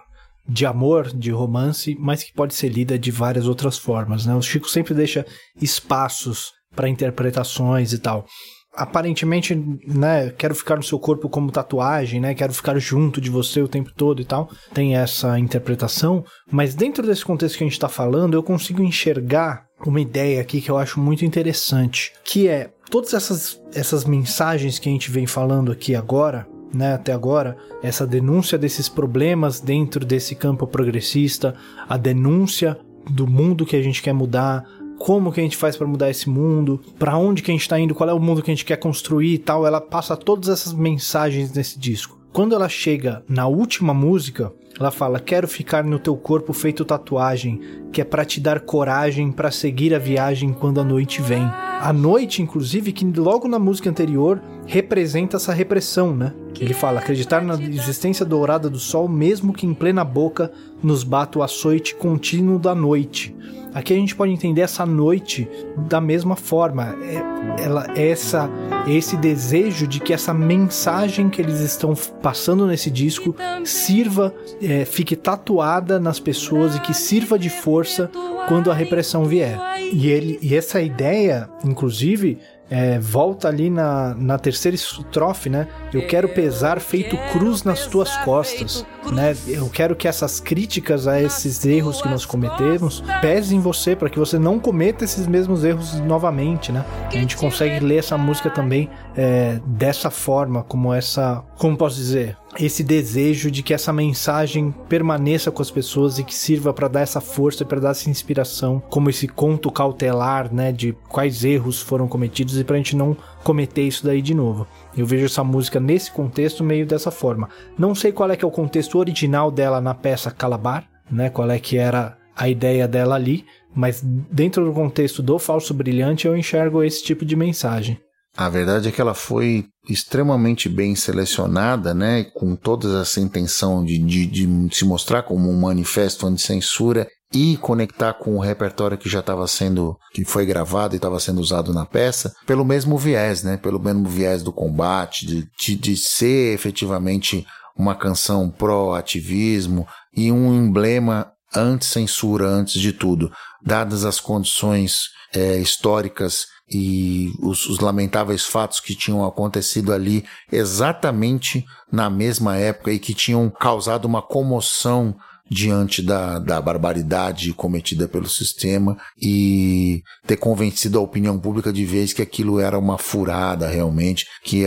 de amor, de romance, mas que pode ser lida de várias outras formas. Né? O Chico sempre deixa espaços para interpretações e tal. Aparentemente, né, quero ficar no seu corpo como tatuagem, né, quero ficar junto de você o tempo todo e tal. Tem essa interpretação, mas dentro desse contexto que a gente está falando, eu consigo enxergar uma ideia aqui que eu acho muito interessante, que é todas essas, essas mensagens que a gente vem falando aqui agora, né, até agora, essa denúncia desses problemas dentro desse campo progressista, a denúncia do mundo que a gente quer mudar, como que a gente faz para mudar esse mundo, para onde que a gente está indo, qual é o mundo que a gente quer construir e tal, ela passa todas essas mensagens nesse disco. Quando ela chega na última música, ela fala: "Quero ficar no teu corpo feito tatuagem, que é para te dar coragem para seguir a viagem quando a noite vem". A noite, inclusive, que logo na música anterior representa essa repressão, né? Ele fala: acreditar na existência dourada do sol, mesmo que em plena boca nos bata o açoite contínuo da noite. Aqui a gente pode entender essa noite da mesma forma. É, ela, essa, esse desejo de que essa mensagem que eles estão passando nesse disco sirva, é, fique tatuada nas pessoas e que sirva de força quando a repressão vier. E, ele, e essa ideia, inclusive, é, volta ali na, na terceira estrofe, né? Eu quero pesar feito cruz nas tuas costas, né? Eu quero que essas críticas a esses erros que nós cometemos pesem em você para que você não cometa esses mesmos erros novamente, né? A gente consegue ler essa música também é, dessa forma, como essa, como posso dizer, esse desejo de que essa mensagem permaneça com as pessoas e que sirva para dar essa força, para dar essa inspiração, como esse conto cautelar, né, de quais erros foram cometidos e para a gente não cometer isso daí de novo. Eu vejo essa música nesse contexto meio dessa forma. Não sei qual é que é o contexto original dela na peça Calabar, né, qual é que era a ideia dela ali, mas dentro do contexto do Falso Brilhante eu enxergo esse tipo de mensagem. A verdade é que ela foi extremamente bem selecionada, né, com toda essa intenção de, de, de se mostrar como um manifesto anti-censura e conectar com o repertório que já estava sendo, que foi gravado e estava sendo usado na peça, pelo mesmo viés, né, pelo mesmo viés do combate, de, de, de ser efetivamente uma canção pró-ativismo e um emblema antes censura, antes de tudo, dadas as condições é, históricas e os, os, lamentáveis fatos que tinham acontecido ali exatamente na mesma época e que tinham causado uma comoção diante da, da barbaridade cometida pelo sistema e ter convencido a opinião pública de vez que aquilo era uma furada realmente, que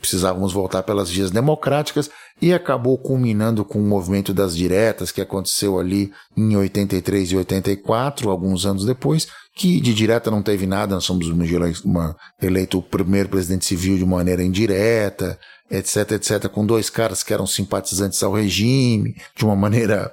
precisávamos voltar pelas vias democráticas e acabou culminando com o movimento das diretas que aconteceu ali em 83 e 84, alguns anos depois, que de direta não teve nada, nós somos uma, eleito o primeiro presidente civil de maneira indireta, etc, etc, com dois caras que eram simpatizantes ao regime, de uma maneira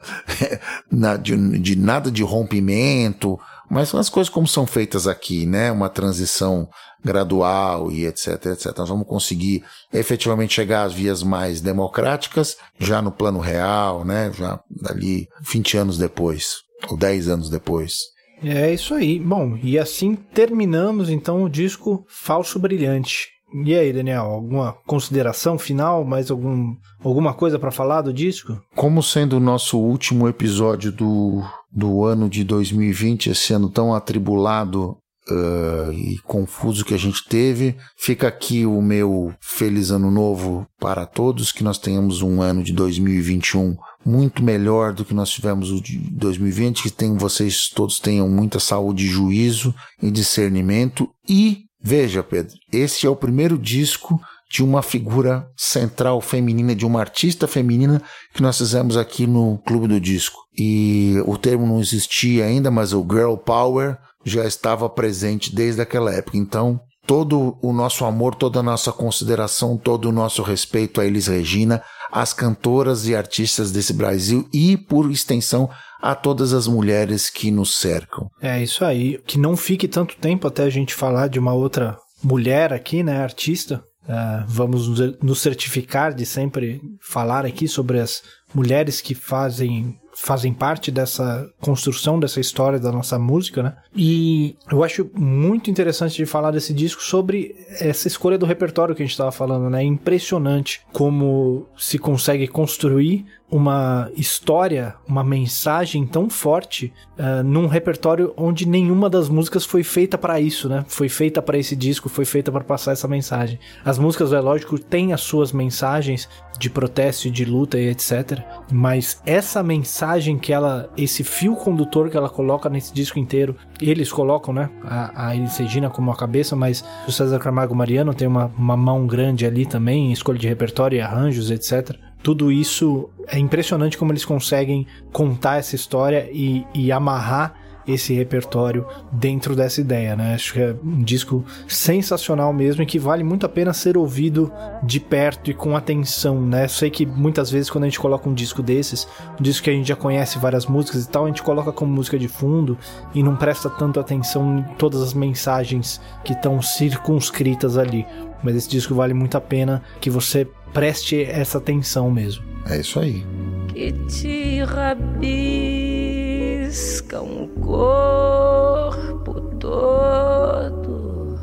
de, de nada de rompimento, mas as coisas como são feitas aqui, né? Uma transição gradual e etc, etc. Nós vamos conseguir efetivamente chegar às vias mais democráticas já no plano real, né? Já ali 20 anos depois, ou 10 anos depois. É isso aí. Bom, e assim terminamos então o disco Falso Brilhante. E aí, Daniel, alguma consideração final, mais algum, alguma coisa para falar do disco? Como sendo o nosso último episódio do, do ano de 2020, esse ano tão atribulado uh, e confuso que a gente teve, fica aqui o meu feliz ano novo para todos, que nós tenhamos um ano de 2021 muito melhor do que nós tivemos o de 2020, que tem, vocês todos tenham muita saúde, juízo e discernimento e Veja, Pedro, esse é o primeiro disco de uma figura central feminina, de uma artista feminina que nós fizemos aqui no Clube do Disco. E o termo não existia ainda, mas o Girl Power já estava presente desde aquela época. Então, todo o nosso amor, toda a nossa consideração, todo o nosso respeito a Elis Regina, às cantoras e artistas desse Brasil e, por extensão, a todas as mulheres que nos cercam. É isso aí. Que não fique tanto tempo até a gente falar de uma outra mulher aqui, né, artista. Uh, vamos nos certificar de sempre falar aqui sobre as mulheres que fazem fazem parte dessa construção dessa história da nossa música, né? E eu acho muito interessante de falar desse disco sobre essa escolha do repertório que a gente estava falando, né? É impressionante como se consegue construir uma história, uma mensagem tão forte uh, num repertório onde nenhuma das músicas foi feita para isso, né? Foi feita para esse disco, foi feita para passar essa mensagem. As músicas, é lógico, têm as suas mensagens de protesto, de luta e etc. Mas essa mensagem que ela, esse fio condutor que ela coloca nesse disco inteiro, eles colocam, né? A, a Elis Regina como a cabeça, mas o César Camargo Mariano tem uma, uma mão grande ali também, escolha de repertório e arranjos, etc tudo isso é impressionante como eles conseguem contar essa história e, e amarrar esse repertório dentro dessa ideia, né? Acho que é um disco sensacional mesmo e que vale muito a pena ser ouvido de perto e com atenção, né? Sei que muitas vezes quando a gente coloca um disco desses, um disco que a gente já conhece várias músicas e tal, a gente coloca como música de fundo e não presta tanto atenção em todas as mensagens que estão circunscritas ali. Mas esse disco vale muito a pena que você preste essa atenção mesmo. É isso aí. Que te rabiscam o corpo todo.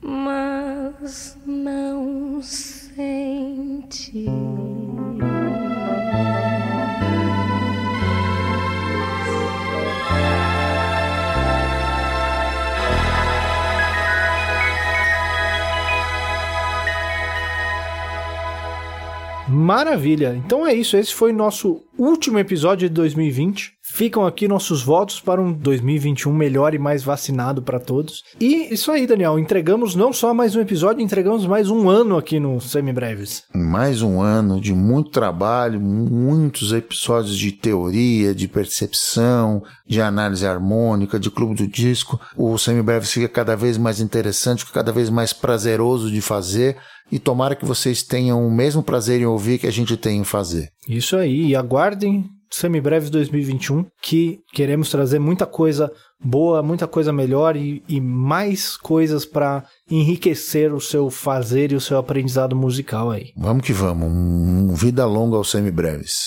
Mas não sente. Maravilha! Então é isso, esse foi nosso último episódio de 2020. Ficam aqui nossos votos para um 2021 melhor e mais vacinado para todos. E isso aí, Daniel, entregamos não só mais um episódio, entregamos mais um ano aqui no Semibreves. Mais um ano de muito trabalho, muitos episódios de teoria, de percepção, de análise harmônica, de clube do disco. O Semibreves fica cada vez mais interessante, cada vez mais prazeroso de fazer e tomara que vocês tenham o mesmo prazer em ouvir que a gente tem em fazer. Isso aí, e aguardem Semibreves 2021, que queremos trazer muita coisa boa, muita coisa melhor e, e mais coisas para enriquecer o seu fazer e o seu aprendizado musical aí. Vamos que vamos, um, um vida longa aos Semibreves.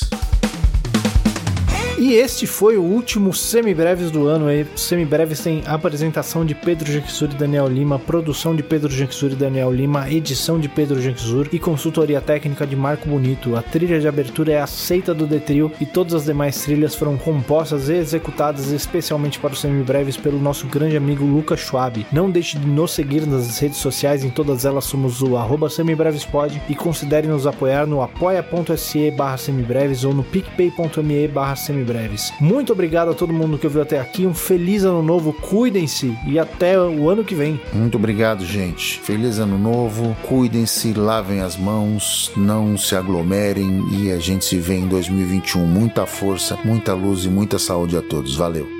E este foi o último Semibreves do ano. Aí, Semibreves tem apresentação de Pedro Jequissur e Daniel Lima, produção de Pedro Jequissur e Daniel Lima, edição de Pedro Jequissur e consultoria técnica de Marco Bonito. A trilha de abertura é aceita do Detrio e todas as demais trilhas foram compostas e executadas especialmente para os Semibreves pelo nosso grande amigo Lucas Schwab. Não deixe de nos seguir nas redes sociais, em todas elas somos o arroba semibrevespod e considere nos apoiar no apoia.se barra semibreves ou no picpay.me barra semibreves. Muito obrigado a todo mundo que ouviu até aqui, um feliz ano novo, cuidem-se e até o ano que vem. Muito obrigado, gente. Feliz ano novo, cuidem-se, lavem as mãos, não se aglomerem e a gente se vê em 2021. Muita força, muita luz e muita saúde a todos. Valeu.